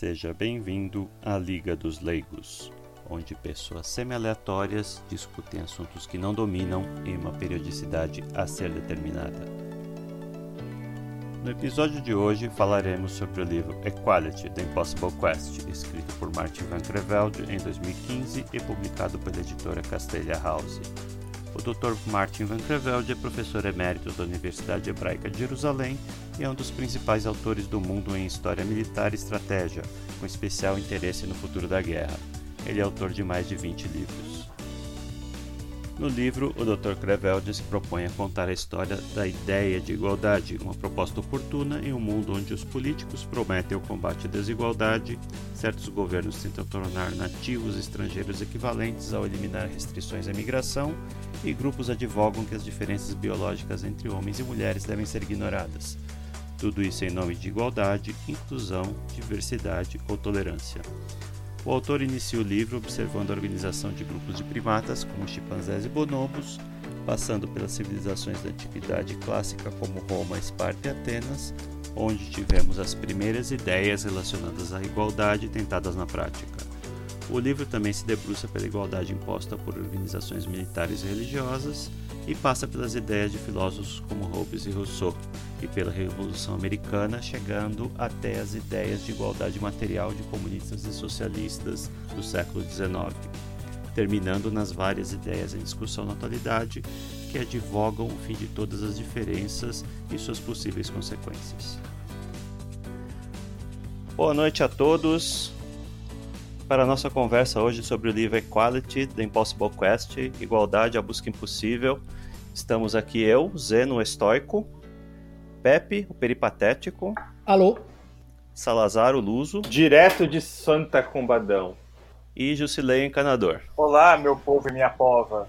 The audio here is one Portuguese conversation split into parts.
Seja bem-vindo à Liga dos Leigos, onde pessoas semi-aleatórias discutem assuntos que não dominam em uma periodicidade a ser determinada. No episódio de hoje falaremos sobre o livro Equality: The Impossible Quest, escrito por Martin Van Creveld em 2015 e publicado pela editora Castelia House. O Dr. Martin Van Creveld é professor emérito da Universidade Hebraica de Jerusalém e é um dos principais autores do mundo em história militar e estratégia, com especial interesse no futuro da guerra. Ele é autor de mais de 20 livros. No livro, o Dr. Creveld se propõe a contar a história da ideia de igualdade, uma proposta oportuna em um mundo onde os políticos prometem o combate à desigualdade, certos governos tentam tornar nativos estrangeiros equivalentes ao eliminar restrições à migração e grupos advogam que as diferenças biológicas entre homens e mulheres devem ser ignoradas. Tudo isso em nome de igualdade, inclusão, diversidade ou tolerância. O autor inicia o livro observando a organização de grupos de primatas, como chimpanzés e bonobos, passando pelas civilizações da antiguidade clássica como Roma, Esparta e Atenas, onde tivemos as primeiras ideias relacionadas à igualdade tentadas na prática. O livro também se debruça pela igualdade imposta por organizações militares e religiosas e passa pelas ideias de filósofos como Hobbes e Rousseau, e pela Revolução Americana, chegando até as ideias de igualdade material de comunistas e socialistas do século XIX, terminando nas várias ideias em discussão na atualidade que advogam o fim de todas as diferenças e suas possíveis consequências. Boa noite a todos. Para a nossa conversa hoje sobre o livro Equality, The Impossible Quest, Igualdade, a Busca Impossível, estamos aqui eu, Zeno Estoico, Pepe, o peripatético. Alô. Salazar, o luso. Direto de Santa Combadão. E Jusilei, encanador. Olá, meu povo e minha pova.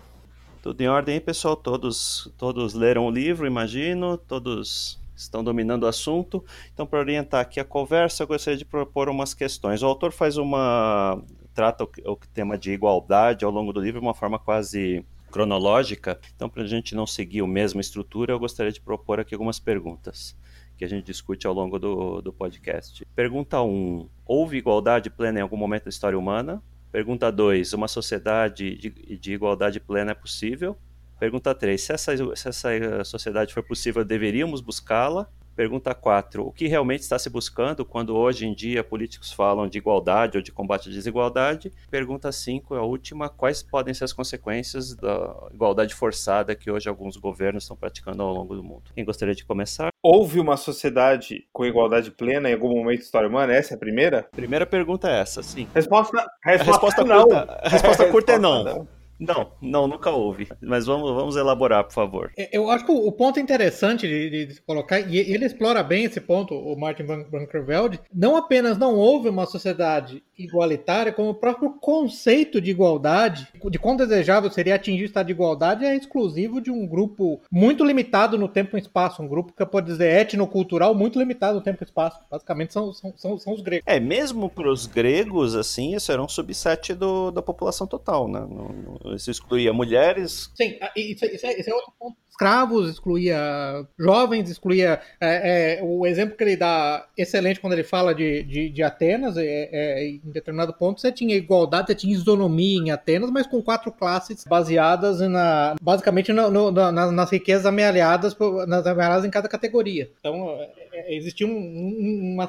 Tudo em ordem aí, pessoal? Todos, todos leram o livro, imagino. Todos estão dominando o assunto. Então, para orientar aqui a conversa, eu gostaria de propor umas questões. O autor faz uma. trata o, tema de igualdade ao longo do livro de uma forma quase cronológica. Então, para a gente não seguir a mesma estrutura, eu gostaria de propor aqui algumas perguntas que a gente discute ao longo do, do podcast. Pergunta 1. Um, houve igualdade plena em algum momento da história humana? Pergunta 2. Uma sociedade de, de, igualdade plena é possível? Pergunta 3. Se essa, se essa sociedade for possível, deveríamos buscá-la? Pergunta 4. O que realmente está se buscando quando hoje em dia políticos falam de igualdade ou de combate à desigualdade? Pergunta 5 é a última. Quais podem ser as consequências da igualdade forçada que hoje alguns governos estão praticando ao longo do mundo? Quem gostaria de começar? Houve uma sociedade com igualdade plena em algum momento da história humana? Essa é a primeira? Primeira pergunta é essa, sim. Resposta, resposta, resposta não. Curta, a resposta curta é não. não. Não, não, nunca houve. Mas vamos, vamos elaborar, por favor. É, eu acho que o ponto interessante de, de colocar, e ele explora bem esse ponto, o Martin Van, Van Kerveld, não apenas não houve uma sociedade igualitária, como o próprio conceito de igualdade, de quão desejável seria atingir o estado de igualdade, é exclusivo de um grupo muito limitado no tempo e espaço, um grupo que pode dizer etnocultural muito limitado no tempo e espaço. Basicamente são, são, são, são os gregos. É, mesmo para os gregos, assim, isso era um subset do, da população total, né? No, no isso excluía mulheres. Sim, isso, é, isso é outro ponto. Escravos, excluía jovens, excluía. É, é, o exemplo que ele dá excelente quando ele fala de, de, de Atenas, é, é, em determinado ponto você tinha igualdade, você tinha isonomia em Atenas, mas com quatro classes baseadas na, basicamente no, no, na, nas riquezas amealhadas, nas amealhadas em cada categoria. Então é, existia um, uma,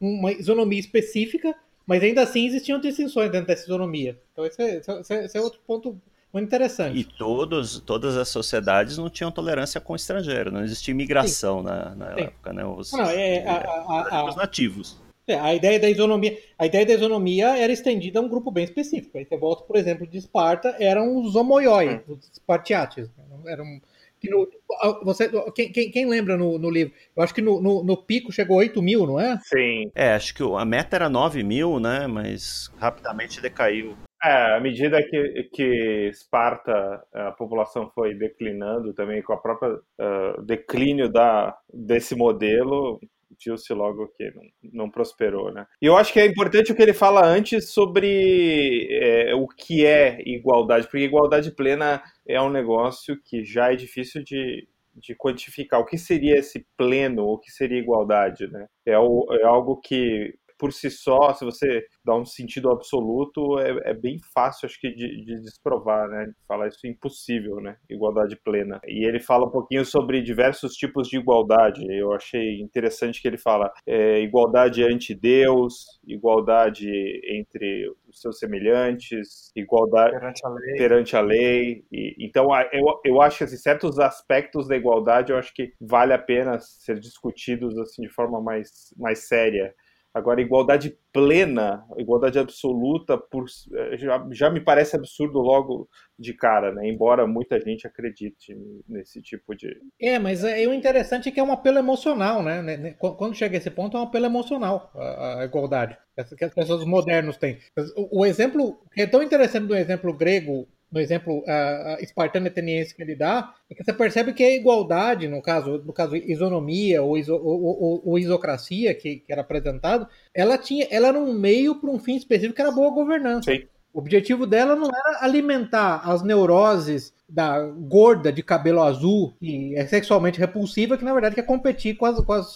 uma isonomia específica mas ainda assim existiam distinções dentro dessa isonomia. Então esse é, esse é, esse é outro ponto muito interessante. E todos, todas as sociedades não tinham tolerância com o estrangeiro, não existia imigração Sim. na, na época, né? Os, não, é, a, a, os nativos. É, a ideia da isonomia, a ideia da isonomia era estendida a um grupo bem específico. Aí você volta, por exemplo, de Esparta, eram os homoioi, hum. os espartiates. Eram no, você, quem, quem, quem, lembra no, no, livro? Eu acho que no, no, no, pico chegou 8 mil, não é? Sim. É, acho que a meta era 9 mil, né? Mas rapidamente decaiu. É, à medida que, que Esparta, a população foi declinando também com a própria uh, declínio da, desse modelo, viu-se logo que não, não, prosperou, né? E eu acho que é importante o que ele fala antes sobre é, o que é igualdade, porque igualdade plena é um negócio que já é difícil de, de quantificar. O que seria esse pleno, o que seria igualdade, né? É, o, é algo que por si só, se você dá um sentido absoluto, é, é bem fácil, acho que, de, de desprovar, né? Falar isso é impossível, né? Igualdade plena. E ele fala um pouquinho sobre diversos tipos de igualdade. Eu achei interessante que ele fala é, igualdade ante Deus, igualdade entre os seus semelhantes, igualdade perante a lei. Perante a lei. E, então, eu, eu acho que assim, certos aspectos da igualdade eu acho que vale a pena ser discutidos assim de forma mais, mais séria. Agora, igualdade plena, igualdade absoluta, por, já, já me parece absurdo logo de cara, né? Embora muita gente acredite nesse tipo de. É, mas é, o interessante é que é um apelo emocional, né? né, né quando chega a esse ponto, é um apelo emocional a, a igualdade que as pessoas modernos têm. O, o exemplo que é tão interessante do exemplo grego no exemplo uh, espartano ateniense que ele dá, é que você percebe que a igualdade, no caso, no caso isonomia ou, iso, ou, ou, ou isocracia que, que, era apresentado, ela tinha, ela era um meio para um fim específico que era boa governança. Sim. O objetivo dela não era alimentar as neuroses da gorda de cabelo azul e é sexualmente repulsiva, que na verdade quer competir com as, com as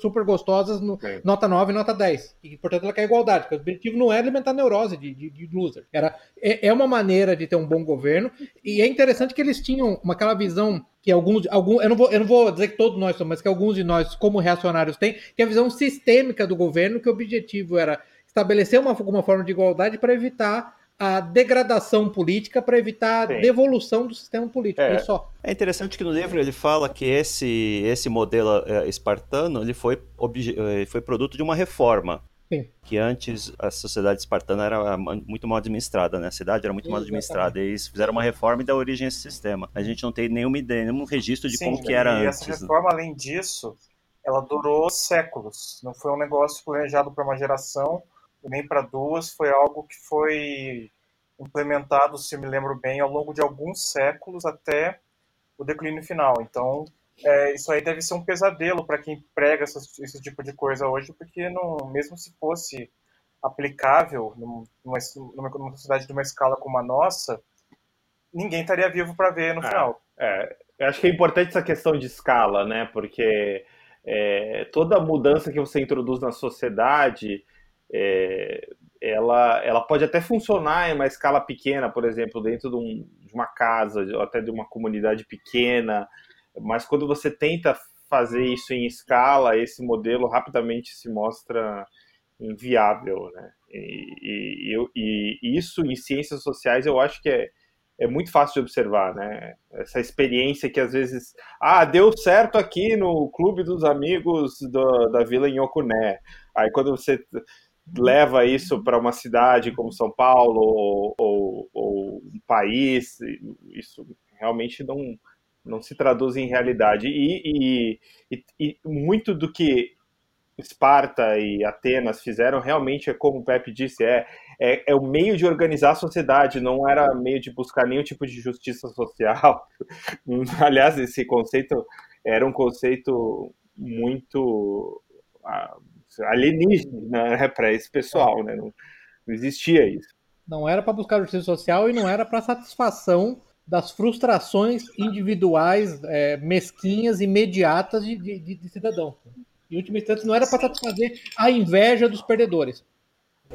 super gostosas no Sim. nota 9 e nota 10. E, portanto, ela quer igualdade, porque o objetivo não é alimentar a neurose de, de, de loser. Era, é, é, uma maneira de ter um bom governo, e é interessante que eles tinham uma, aquela visão que alguns, alguns eu, não vou, eu não vou dizer que todos nós somos, mas que alguns de nós, como reacionários, têm, que é a visão sistêmica do governo, que o objetivo era estabelecer uma, uma forma de igualdade para evitar a degradação política para evitar Sim. a devolução do sistema político. É. só. É interessante que no livro ele fala que esse, esse modelo é, espartano ele foi, ele foi produto de uma reforma. Sim. Que antes a sociedade espartana era muito mal administrada, né? A cidade era muito mal administrada. E eles fizeram uma reforma e deu origem a esse sistema. A gente não tem nenhuma ideia, nenhum registro de Sim, como que era e antes. E essa reforma, além disso, ela durou séculos. Não foi um negócio planejado para uma geração nem para duas, foi algo que foi implementado, se me lembro bem, ao longo de alguns séculos até o declínio final. Então, é, isso aí deve ser um pesadelo para quem prega esse tipo de coisa hoje, porque não, mesmo se fosse aplicável numa, numa, numa sociedade de uma escala como a nossa, ninguém estaria vivo para ver no é, final. É, eu acho que é importante essa questão de escala, né? Porque é, toda mudança que você introduz na sociedade é, ela, ela pode até funcionar em uma escala pequena, por exemplo, dentro de, um, de uma casa, ou até de uma comunidade pequena, mas quando você tenta fazer isso em escala, esse modelo rapidamente se mostra inviável, né? E, e, e, e isso em ciências sociais eu acho que é, é muito fácil de observar, né? Essa experiência que às vezes, ah, deu certo aqui no clube dos amigos do, da Vila Inhocuné. Aí quando você leva isso para uma cidade como São Paulo ou, ou, ou, um país, isso realmente não, não se traduz em realidade. E, e, e, muito do que Esparta e Atenas fizeram realmente é como o Pepe disse, é, é, é o meio de organizar a sociedade, não era meio de buscar nenhum tipo de justiça social. Aliás, esse conceito era um conceito muito ah, alienígena né, para esse pessoal, né? Não, não existia isso. Não era para buscar justiça social e não era para satisfação das frustrações individuais é, mesquinhas imediatas de, de, de cidadão. Em última instância, não era para satisfazer a inveja dos perdedores.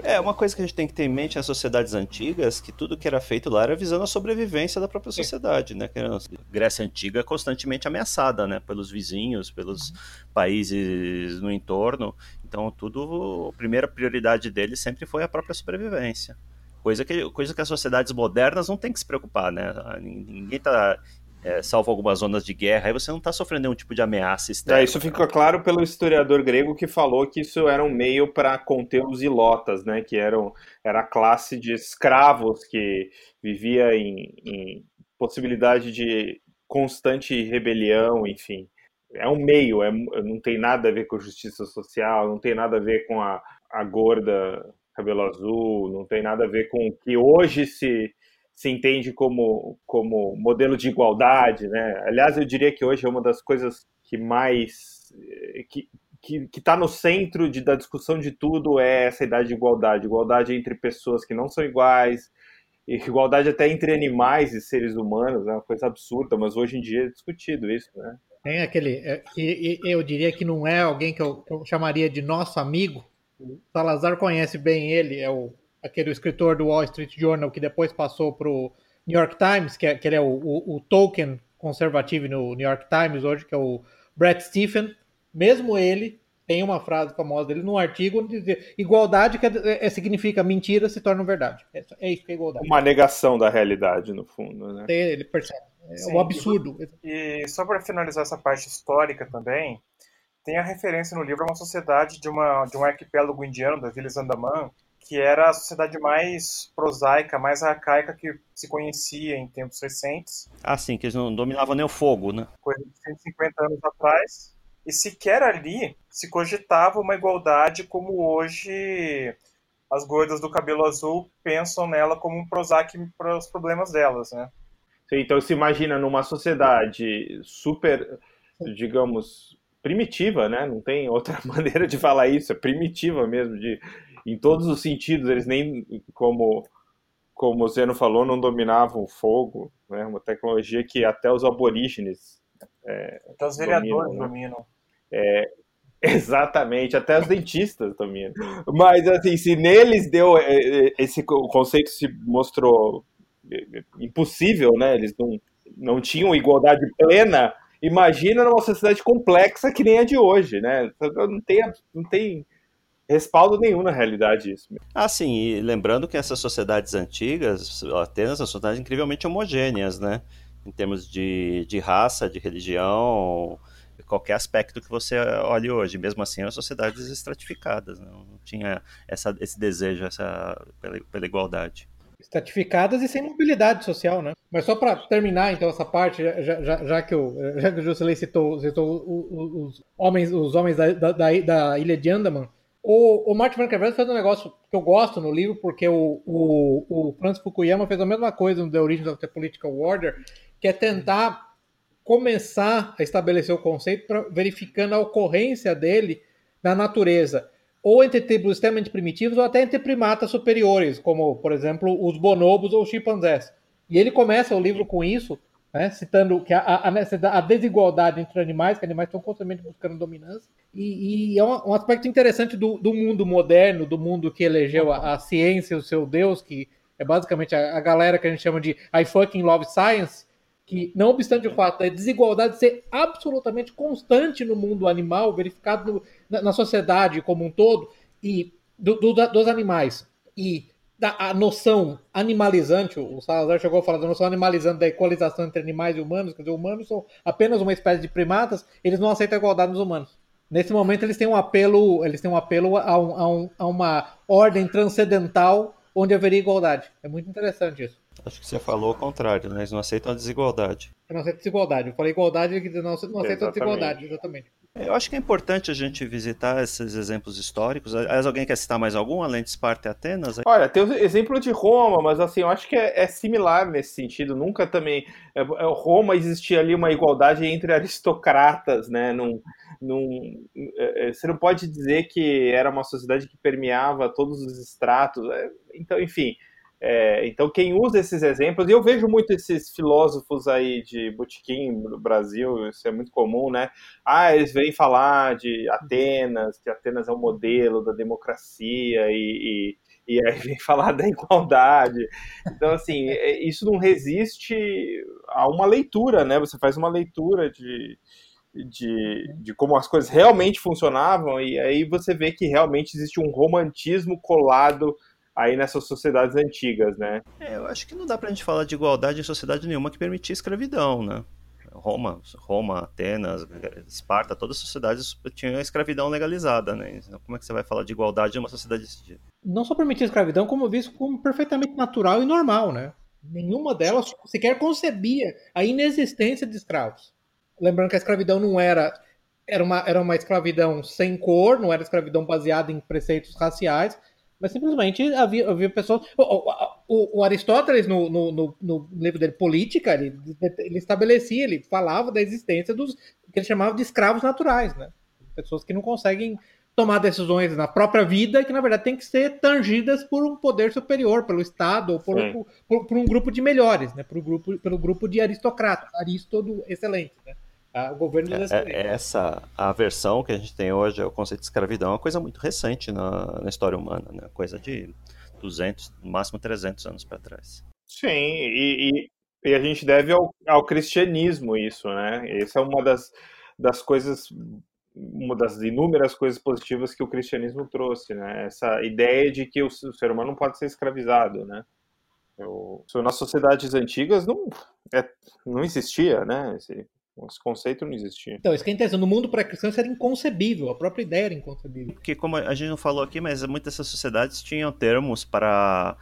É, uma coisa que a gente tem que ter em mente nas sociedades antigas, que tudo que era feito lá era visando a sobrevivência da própria sociedade, né? A Grécia Antiga é constantemente ameaçada, né? Pelos vizinhos, pelos países no entorno. Então, tudo, a primeira prioridade deles sempre foi a própria sobrevivência. Coisa que, coisa que as sociedades modernas não têm que se preocupar, né? Ninguém está é, salvo algumas zonas de guerra, aí você não está sofrendo nenhum tipo de ameaça externa. É, isso fica claro pelo historiador grego que falou que isso era um meio para conter os ilotas, né, que eram, era a classe de escravos que vivia em, em possibilidade de constante rebelião, enfim. É um meio, é, não tem nada a ver com justiça social, não tem nada a ver com a, a gorda cabelo azul, não tem nada a ver com o que hoje se se entende como, como modelo de igualdade, né? Aliás, eu diria que hoje é uma das coisas que mais que que está no centro de, da discussão de tudo é essa ideia de igualdade, igualdade entre pessoas que não são iguais, igualdade até entre animais e seres humanos, é uma coisa absurda, mas hoje em dia é discutido isso, né? Tem aquele, é, eu diria que não é alguém que eu, que eu chamaria de nosso amigo, o Salazar conhece bem ele, é o, aquele escritor do Wall Street Journal que depois passou para o New York Times, que, é, que ele é o, o, o Tolkien conservativo no New York Times hoje, que é o Brett Stephen. Mesmo ele tem uma frase famosa dele num artigo dizer igualdade que é, é, significa mentira se torna verdade. É, é, isso que é igualdade. Uma negação da realidade, no fundo, né? Ele percebe. É Sim, um absurdo. E, e só para finalizar essa parte histórica também, tem a referência no livro a uma sociedade de, uma, de um arquipélago indiano, das Ilhas Andaman, que era a sociedade mais prosaica, mais arcaica que se conhecia em tempos recentes. Ah, sim, que eles não dominavam nem o fogo, né? Coisa de 150 anos atrás. E sequer ali se cogitava uma igualdade como hoje as gordas do cabelo azul pensam nela como um Prozac para os problemas delas, né? Então se imagina numa sociedade super, digamos, primitiva, né? Não tem outra maneira de falar isso, é primitiva mesmo, de, em todos os sentidos. Eles nem, como, como o Zeno falou, não dominavam o fogo, né? Uma tecnologia que até os aborígenes. É, até os vereadores dominam. Né? dominam. É, exatamente, até os dentistas dominam. Mas, assim, se neles deu. É, é, esse conceito se mostrou é, impossível, né? Eles não, não tinham igualdade plena Imagina numa sociedade complexa que nem a de hoje, né? Não tem, não tem respaldo nenhum na realidade isso. Ah, sim, e lembrando que essas sociedades antigas, Atenas são sociedades incrivelmente homogêneas, né? Em termos de, de raça, de religião, qualquer aspecto que você olhe hoje. Mesmo assim, eram sociedades estratificadas, né? não tinha essa, esse desejo essa, pela, pela igualdade estratificadas e sem mobilidade social, né? Mas só para terminar então essa parte, já, já, já que o já que o Juscelin citou, citou os homens os homens da, da, da ilha de Andaman, o, o Martin Van Kerveld fez um negócio que eu gosto no livro, porque o, o, o Francis Fukuyama fez a mesma coisa no The Origins of the Political Order, que é tentar começar a estabelecer o conceito pra, verificando a ocorrência dele na natureza ou entre tribos extremamente primitivos ou até entre primatas superiores, como, por exemplo, os bonobos ou os chimpanzés. E ele começa o livro com isso, né, citando que a, a, a, desigualdade entre animais, que animais estão constantemente buscando dominância, e, e é um, um, aspecto interessante do, do, mundo moderno, do mundo que elegeu a, a, ciência, o seu Deus, que é basicamente a, galera que a gente chama de I fucking love science, que, não obstante o fato da desigualdade ser absolutamente constante no mundo animal, verificado no, na, na, sociedade como um todo, e do, do, dos animais, e da a noção animalizante, o Salazar chegou a falar da noção animalizante da equalização entre animais e humanos, quer dizer, humanos são apenas uma espécie de primatas, eles não aceitam a igualdade nos humanos. Nesse momento eles têm um apelo, eles têm um apelo a, um, a, um, a uma ordem transcendental onde haveria igualdade. É muito interessante isso. Acho que você falou o contrário, né? Eles não aceitam a desigualdade. Eu não aceito desigualdade. Eu falei igualdade e não, não aceitam a desigualdade, exatamente. Eu acho que é importante a gente visitar esses exemplos históricos. Aliás, alguém quer citar mais algum, além de Esparta e Atenas? Olha, tem o exemplo de Roma, mas assim, eu acho que é, é similar nesse sentido. Nunca também. É, é Roma existia ali uma igualdade entre aristocratas, né? Num, num, é, é, você não pode dizer que era uma sociedade que permeava todos os estratos. Então, enfim. É, então, quem usa esses exemplos, e eu vejo muito esses filósofos aí de botequim no Brasil, isso é muito comum, né? Ah, eles vêm falar de Atenas, que Atenas é o um modelo da democracia, e, e, e aí vem falar da igualdade. Então, assim, é, isso não resiste a uma leitura, né? Você faz uma leitura de, de, de como as coisas realmente funcionavam, e aí você vê que realmente existe um romantismo colado aí nessas sociedades antigas, né? É, eu acho que não dá pra gente falar de igualdade em sociedade nenhuma que permitia escravidão, né? Roma, Roma, Atenas, Esparta, todas as sociedades tinham a escravidão legalizada, né? Então, como é que você vai falar de igualdade em uma sociedade desse tipo? Não só permitia escravidão, como visto como perfeitamente natural e normal, né? Nenhuma delas sequer concebia a inexistência de escravos. Lembrando que a escravidão não era era uma, era uma escravidão sem cor, não era escravidão baseada em preceitos raciais, mas simplesmente havia, havia pessoas. O, o, o Aristóteles, no, no, no, no, livro dele, Política, ele, ele estabelecia, ele falava da existência dos que ele chamava de escravos naturais, né? Pessoas que não conseguem tomar decisões na própria vida que, na verdade, têm que ser tangidas por um poder superior, pelo Estado ou por, um, por, por um grupo de melhores, né? Por um grupo, pelo grupo de aristocratas, Aristodo excelente, né? O governo dos é, é, Essa a versão que a gente tem hoje, o conceito de escravidão, é uma coisa muito recente na, na história humana, né? Coisa de 200, no máximo 300 anos para trás. Sim, e, e, e, a gente deve ao, ao cristianismo isso, né? Essa é uma das, das coisas uma das inúmeras coisas positivas que o cristianismo trouxe, né? Essa ideia de que o, ser humano não pode ser escravizado, né? Eu, nas sociedades antigas não, é, não existia, né? Esse, esse conceito não existia. Então, isso que é interessante. No mundo pré-cristão isso era inconcebível. A própria ideia era inconcebível. Porque, como a gente não falou aqui, mas muitas dessas sociedades tinham termos para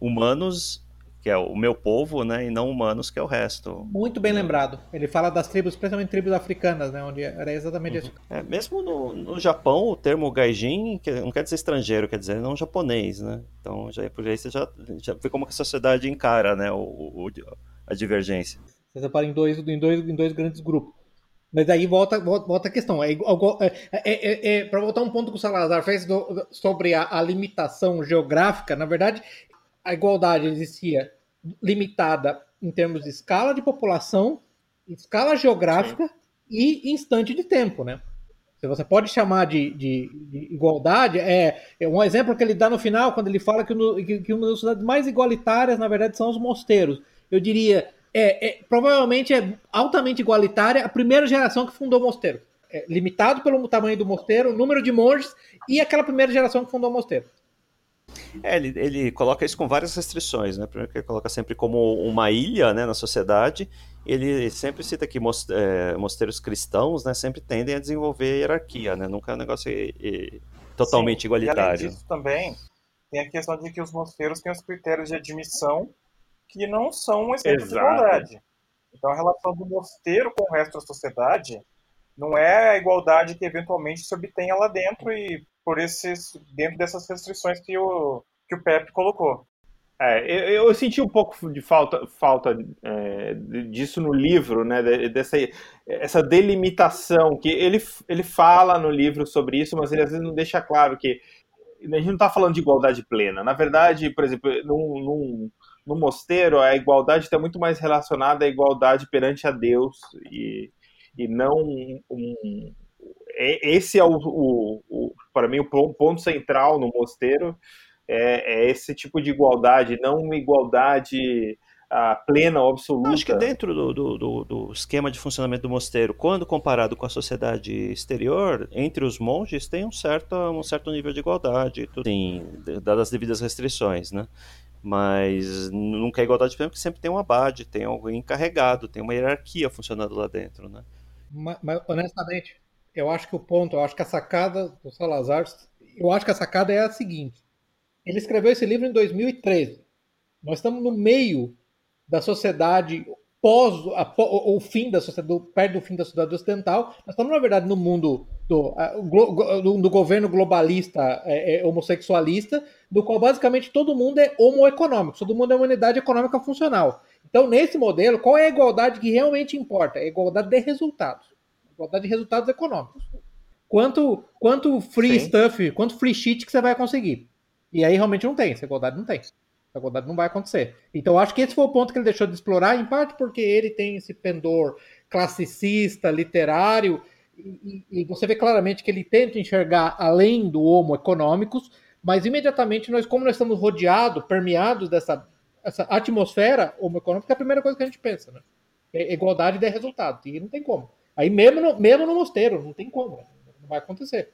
humanos que é o meu povo, né, e não humanos, que é o resto. Muito bem lembrado. Ele fala das tribos, especialmente tribos africanas, né, onde era exatamente uhum. isso. É, mesmo no, no Japão, o termo gaijin não quer dizer estrangeiro, quer dizer não japonês, né? Então, já por aí você já, já vê como que a sociedade encara, né, o, o a divergência. Você separa em dois, em dois, em dois grandes grupos. Mas aí volta, volta, volta a questão. É, é, é, é para voltar um ponto que o Salazar fez do, sobre a, a, limitação geográfica, na verdade, a igualdade existia limitada em termos de escala de população, escala geográfica Sim. e instante de tempo, né? Você pode chamar de, de, de, igualdade, é, é, um exemplo que ele dá no final, quando ele fala que, no, que, que uma das sociedades mais igualitárias, na verdade, são os mosteiros. Eu diria, é, é, provavelmente é altamente igualitária a primeira geração que fundou o mosteiro. É, limitado pelo tamanho do mosteiro, o número de monges e aquela primeira geração que fundou o mosteiro. É, ele, ele coloca isso com várias restrições, né? Primeiro que ele coloca sempre como uma ilha né, na sociedade. Ele sempre cita que é, mosteiros cristãos né, sempre tendem a desenvolver hierarquia, né? Nunca é um negócio e, e, totalmente Sim, igualitário. E além disso também tem a questão de que os mosteiros têm os critérios de admissão que não são um exemplo Exato. de igualdade. Então a relação do mosteiro com o resto da sociedade não é a igualdade que eventualmente se obtenha lá dentro e por esses dentro dessas restrições que o que o Pepe colocou. É, eu, eu, senti um pouco de falta, falta é, disso no livro, né? Dessa essa delimitação que ele, ele fala no livro sobre isso, mas ele às vezes não deixa claro que a gente não está falando de igualdade plena. Na verdade, por exemplo, num, num, no mosteiro a igualdade está muito mais relacionada à igualdade perante a Deus e, e não um, um é, esse é o, o, o para mim o ponto central no mosteiro é, é, esse tipo de igualdade, não uma igualdade ah, plena absoluta. Acho que dentro do, do, do, esquema de funcionamento do mosteiro, quando comparado com a sociedade exterior, entre os monges tem um certo, um certo nível de igualdade, sim, dadas as devidas restrições, né? Mas nunca é igualdade plena porque sempre tem um abade, tem alguém encarregado, tem uma hierarquia funcionando lá dentro, né? Mas, mas, honestamente, eu acho que o ponto, eu acho que a sacada do Salazar, eu acho que a sacada é a seguinte. Ele escreveu esse livro em 2013. Nós estamos no meio da sociedade pós o, o fim da sociedade, perto do fim da sociedade ocidental. Nós estamos, na verdade, no mundo do, do, do governo globalista é, é, homossexualista, do qual basicamente todo mundo é homoeconômico, todo mundo é uma unidade econômica funcional. Então, nesse modelo, qual é a igualdade que realmente importa? É a igualdade de resultados. Igualdade de resultados econômicos. Quanto, quanto free Sim. stuff, quanto free shit que você vai conseguir. E aí realmente não tem, essa igualdade não tem. Essa igualdade não vai acontecer. Então acho que esse foi o ponto que ele deixou de explorar, em parte porque ele tem esse pendor classicista, literário, e, e, você vê claramente que ele tenta enxergar além do homo econômicos, mas imediatamente nós, como nós estamos rodeados, permeados dessa essa atmosfera homo econômica, é a primeira coisa que a gente pensa, né? É igualdade de resultado, e não tem como. Aí mesmo no, mesmo no mosteiro, não tem como, não vai acontecer.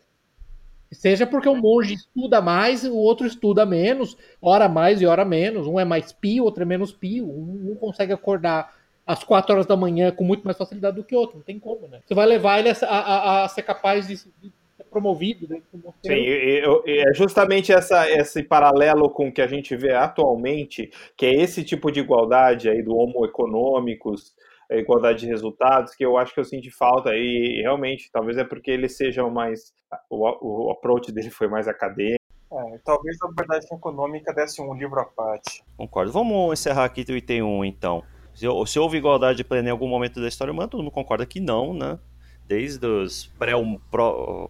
Seja porque o monge estuda mais, o outro estuda menos, hora mais e hora menos. Um é mais pio, outro é menos pio. Um, um consegue acordar às quatro horas da manhã com muito mais facilidade do que o outro. Não tem como, né? Você vai levar ele a, a, a ser capaz de, de ser promovido mosteiro. Sim, é justamente essa, esse paralelo com o que a gente vê atualmente, que é esse tipo de igualdade aí do homo econômicos, a igualdade de resultados, que eu acho que eu senti falta, e realmente, talvez é porque ele seja mais. O, o approach dele foi mais acadêmico. É, talvez a verdade econômica desse um livro à parte. Concordo. Vamos encerrar aqui o item 1, então. Se, se houve igualdade plena em algum momento da história humana, todo mundo concorda que não, né? Desde os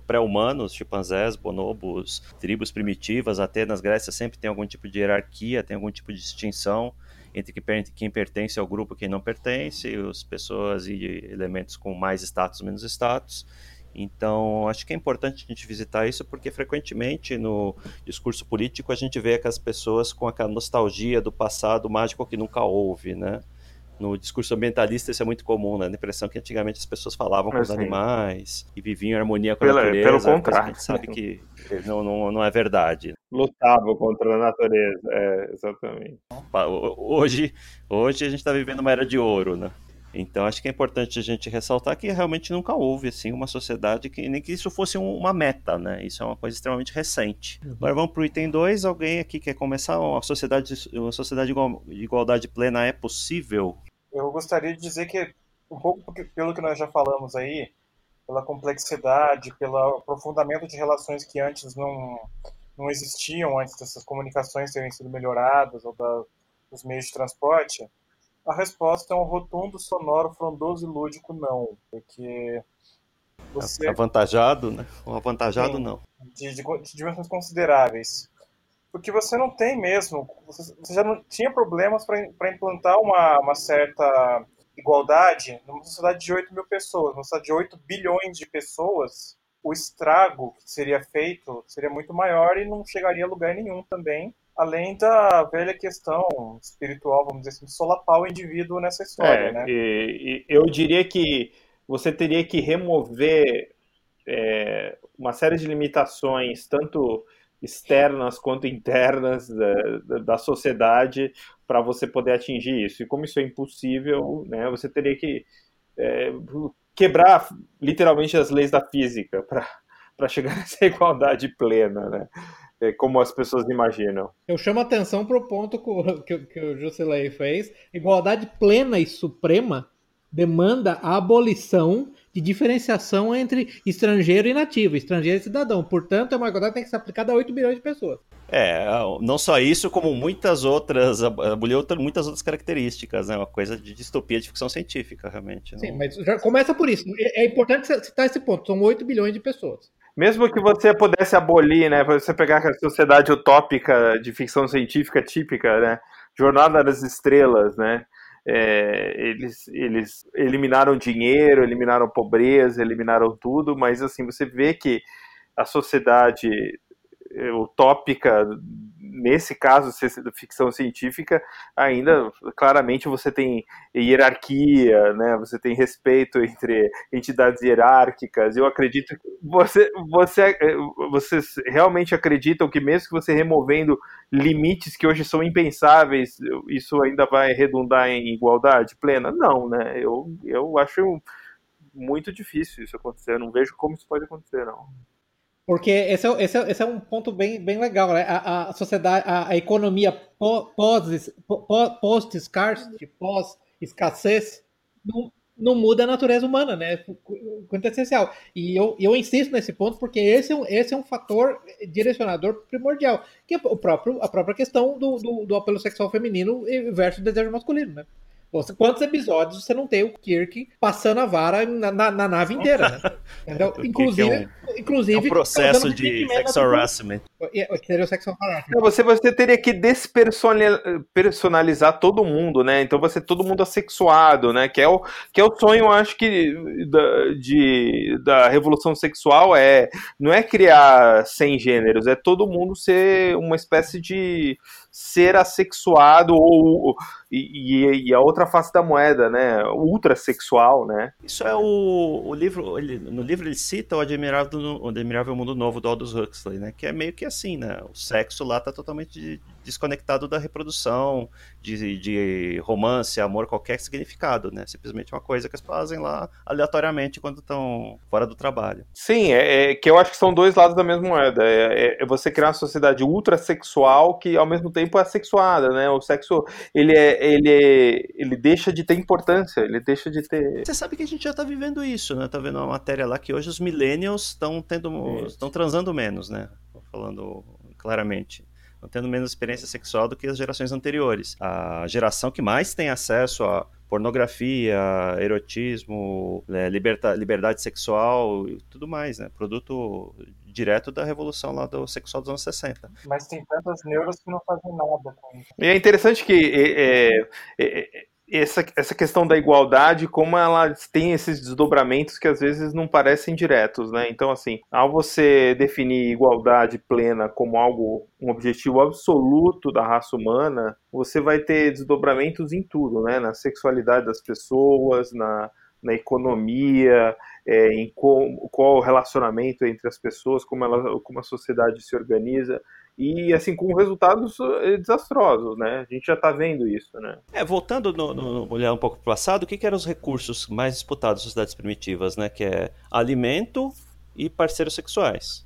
pré-humanos, chimpanzés, bonobos, tribos primitivas, até nas Grécias sempre tem algum tipo de hierarquia, tem algum tipo de distinção entre quem pertence ao grupo e quem não pertence, as pessoas e elementos com mais status, menos status. Então, acho que é importante a gente visitar isso porque frequentemente no discurso político a gente vê aquelas pessoas com aquela nostalgia do passado mágico que nunca houve, né? No discurso ambientalista isso é muito comum, né? A impressão que antigamente as pessoas falavam com os animais e viviam em harmonia com a natureza. Pelo contrário. A gente sabe que não, não, não é verdade. Lutavam contra a natureza, é, exatamente. Hoje, hoje a gente está vivendo uma era de ouro, né? Então acho que é importante a gente ressaltar que realmente nunca houve assim uma sociedade que nem que isso fosse uma meta, né? Isso é uma coisa extremamente recente. Uhum. Agora vamos para o item 2. Alguém aqui quer começar? Uma sociedade, uma sociedade de igualdade plena é possível? Eu gostaria de dizer que um pouco pelo que nós já falamos aí, pela complexidade, pelo aprofundamento de relações que antes não não existiam antes dessas comunicações terem sido melhoradas ou da, dos meios de transporte, a resposta é um rotundo, sonoro, frondoso e lúdico não, porque você... Avantajado, né? Um avantajado Sim, não. De, de, de, dimensões consideráveis. Porque você não tem mesmo, você, você já não tinha problemas para implantar uma, uma certa igualdade numa sociedade de 8 mil pessoas, numa sociedade de 8 bilhões de pessoas, o estrago que seria feito seria muito maior e não chegaria a lugar nenhum também além da velha questão espiritual, vamos dizer assim, de solapar o indivíduo nessa história, é, né? E, e eu diria que você teria que remover é, uma série de limitações, tanto externas quanto internas da, da sociedade, para você poder atingir isso. E como isso é impossível, né, você teria que é, quebrar literalmente as leis da física para chegar nessa igualdade plena, né? É, como as pessoas imaginam. Eu chamo atenção para o ponto que, que, que o Jusilei fez. Igualdade plena e suprema demanda a abolição de diferenciação entre estrangeiro e nativo, estrangeiro e cidadão. Portanto, é uma igualdade que tem que ser aplicada a 8 bilhões de pessoas. É, não só isso, como muitas outras, aboliu muitas outras características, né? Uma coisa de distopia de ficção científica, realmente. Não... Sim, mas já começa por isso. É, é importante citar esse ponto. São 8 bilhões de pessoas. Mesmo que você pudesse abolir, né? Você pegar a sociedade utópica de ficção científica típica, né? Jornada das Estrelas, né? É, eles, eles eliminaram dinheiro, eliminaram pobreza, eliminaram tudo, mas assim, você vê que a sociedade utópica nesse caso, ficção científica, ainda claramente você tem hierarquia, né? Você tem respeito entre entidades hierárquicas. Eu acredito que você, você, vocês realmente acreditam que mesmo que você removendo limites que hoje são impensáveis, isso ainda vai redundar em igualdade plena? Não, né? Eu, eu acho muito difícil isso acontecer. Eu não vejo como isso pode acontecer, não. Porque esse é, esse é, esse é um ponto bem, bem legal, né? A, a sociedade, a, a economia pós-scarcity, pós-escassez, não, não muda a natureza humana, né? Quintessencial. E eu, eu insisto nesse ponto porque esse é um, esse é um fator direcionador primordial, que é o próprio, a própria questão do, do, do apelo sexual feminino versus o desejo masculino, né? Quantos episódios você não tem o Kirk passando a vara na, na, na nave inteira, né? Entendeu? Inclusive, é um, inclusive. É um processo de sex harassment. Seria o sex harassment. Você, você teria que despersonalizar todo mundo, né? Então você todo mundo assexuado, né? Que é o, que é o sonho, acho que, da, de, da revolução sexual é. Não é criar 100 gêneros, é todo mundo ser uma espécie de ser assexuado ou e, e, a outra face da moeda, né, ultrasexual, né? Isso é o, o livro, ele, no livro ele cita o Admirável, o Admirável Mundo Novo do Aldous Huxley, né, que é meio que assim, né, o sexo lá tá totalmente desconectado da reprodução, de, de romance, amor, qualquer significado, né? Simplesmente uma coisa que eles fazem lá aleatoriamente quando estão fora do trabalho. Sim, é, é, que eu acho que são dois lados da mesma moeda. É, é, é você criar uma sociedade ultrasexual que ao mesmo tempo é sexuada, né? O sexo ele é, ele é, ele deixa de ter importância, ele deixa de ter. Você sabe que a gente já tá vivendo isso, né? Tá vendo uma matéria lá que hoje os millennials estão tendo, estão transando menos, né? Falando claramente estão tendo menos experiência sexual do que as gerações anteriores. A geração que mais tem acesso a pornografia, erotismo, é, liberta, liberdade sexual e tudo mais, né? Produto direto da revolução lá do sexual dos anos 60. Mas tem tantas neuras que não fazem nada com isso. E é interessante que é, é, é essa, essa questão da igualdade, como ela tem esses desdobramentos que às vezes não parecem diretos, né? Então, assim, ao você definir igualdade plena como algo, um objetivo absoluto da raça humana, você vai ter desdobramentos em tudo, né? Na sexualidade das pessoas, na, na economia, é, em qual, qual o relacionamento entre as pessoas, como, ela, como a sociedade se organiza e assim com resultados eh, desastrosos, né? A gente já está vendo isso, né? É, voltando no, no, olhar um pouco para o passado, o que, que, eram os recursos mais disputados das sociedades primitivas, né? Que é alimento e parceiros sexuais.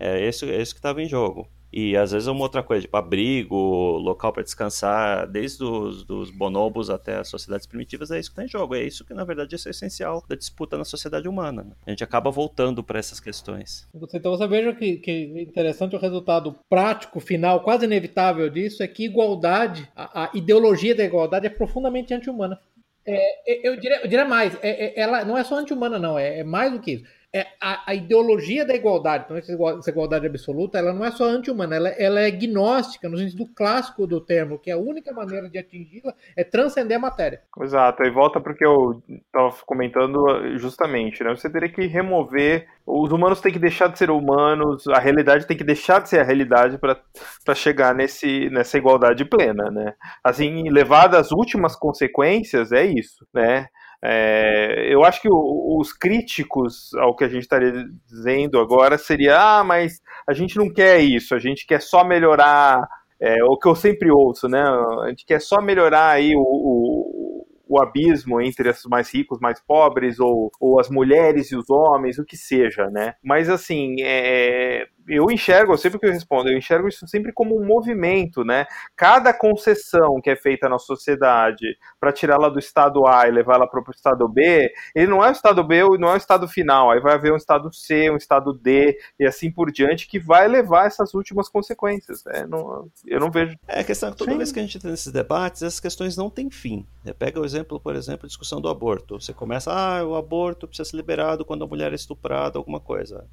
É esse, é que estava em jogo. E às vezes é uma outra coisa, tipo abrigo, local para descansar, desde os dos bonobos até as sociedades primitivas, é isso que está em jogo. É isso que, na verdade, é essencial da disputa na sociedade humana. Né? A gente acaba voltando para essas questões. Então você veja que, que interessante o resultado prático, final, quase inevitável disso, é que igualdade, a, a ideologia da igualdade é profundamente anti-humana. É, eu, diria, eu diria mais, é, é, ela não é só anti-humana, não, é, é mais do que isso é, a, a, ideologia da igualdade, então essa igualdade absoluta, ela não é só anti-humana, ela, ela, é gnóstica, no sentido clássico do termo, que a única maneira de atingi-la é transcender a matéria. Exato, e volta porque eu estava comentando justamente, né? Você teria que remover, os humanos têm que deixar de ser humanos, a realidade tem que deixar de ser a realidade para chegar nesse, nessa igualdade plena, né? Assim, levado às últimas consequências, é isso, né? É, eu acho que o, os críticos ao que a gente estaria dizendo agora seria: ah, mas a gente não quer isso, a gente quer só melhorar. É, o que eu sempre ouço, né? A gente quer só melhorar aí o, o, o abismo entre os mais ricos, mais pobres, ou, ou as mulheres e os homens, o que seja, né? Mas assim, é, eu enxergo, sempre que eu respondo, eu enxergo isso sempre como um movimento, né? Cada concessão que é feita na sociedade para tirá-la do estado A e levá-la para o estado B, ele não é o estado B e não é o estado final. Aí vai haver um estado C, um estado D e assim por diante que vai levar essas últimas consequências. Né? Não, eu não vejo. É a questão que toda Sim. vez que a gente tem nesses debates, essas questões não têm fim. Pega o exemplo, por exemplo, a discussão do aborto. Você começa, ah, o aborto precisa ser liberado quando a mulher é estuprada, alguma coisa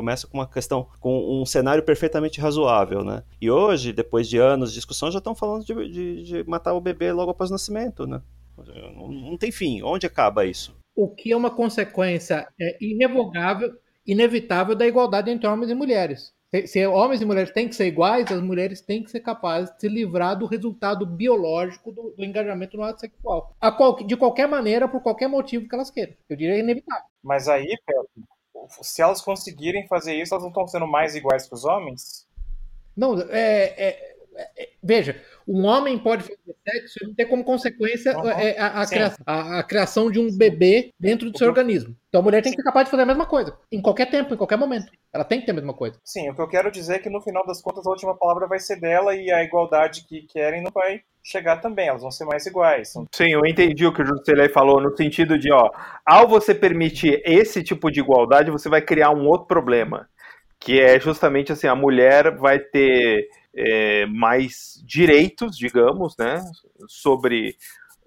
começa com uma questão, com um cenário perfeitamente razoável, né? E hoje, depois de anos de discussão, já estão falando de, de, de, matar o bebê logo após o nascimento, né? Não, não tem fim. Onde acaba isso? O que é uma consequência é, irrevogável, inevitável da igualdade entre homens e mulheres. Se homens e mulheres têm que ser iguais, as mulheres têm que ser capazes de se livrar do resultado biológico do, do engajamento no ato sexual. Qual, de qualquer maneira, por qualquer motivo que elas queiram. Eu diria inevitável. Mas aí, Pedro, se elas conseguirem fazer isso, elas não estão sendo mais iguais que os homens? Não, é, é, veja, um homem pode fazer sexo e ter como consequência uhum. a, a, a, a, criação de um bebê dentro do seu uhum. organismo. Então a mulher tem que ser capaz de fazer a mesma coisa, em qualquer tempo, em qualquer momento. Ela tem que ter a mesma coisa. Sim, o que eu quero dizer é que no final das contas a última palavra vai ser dela e a igualdade que querem não vai chegar também, elas vão ser mais iguais. Sim, eu entendi o que o Juscelay falou, no sentido de, ó, ao você permitir esse tipo de igualdade, você vai criar um outro problema, que é justamente assim, a mulher vai ter é, mais direitos, digamos, né, sobre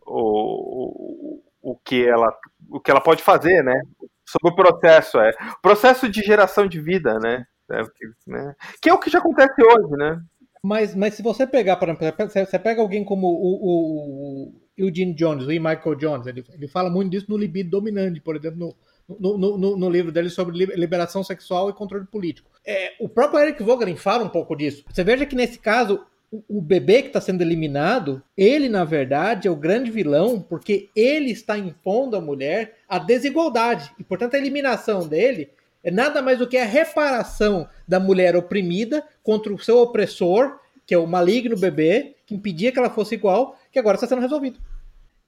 o, o, o, que ela, o que ela pode fazer, né, sobre o processo, é, processo de geração de vida, né, é, né que é o que já acontece hoje, né. Mas, mas se você pegar, por exemplo, você pega alguém como o, o, o Eugene Jones, o E. Michael Jones, ele, ele fala muito disso no Libido Dominante, por exemplo, no, no, no, no, livro dele sobre liberação sexual e controle político. É, o próprio Eric Vogelin fala um pouco disso. Você veja que nesse caso, o, bebê que está sendo eliminado, ele na verdade é o grande vilão, porque ele está impondo à mulher a desigualdade. E portanto a eliminação dele é nada mais do que a reparação da mulher oprimida contra o seu opressor, que é o maligno bebê, que impedia que ela fosse igual, que agora está sendo resolvido.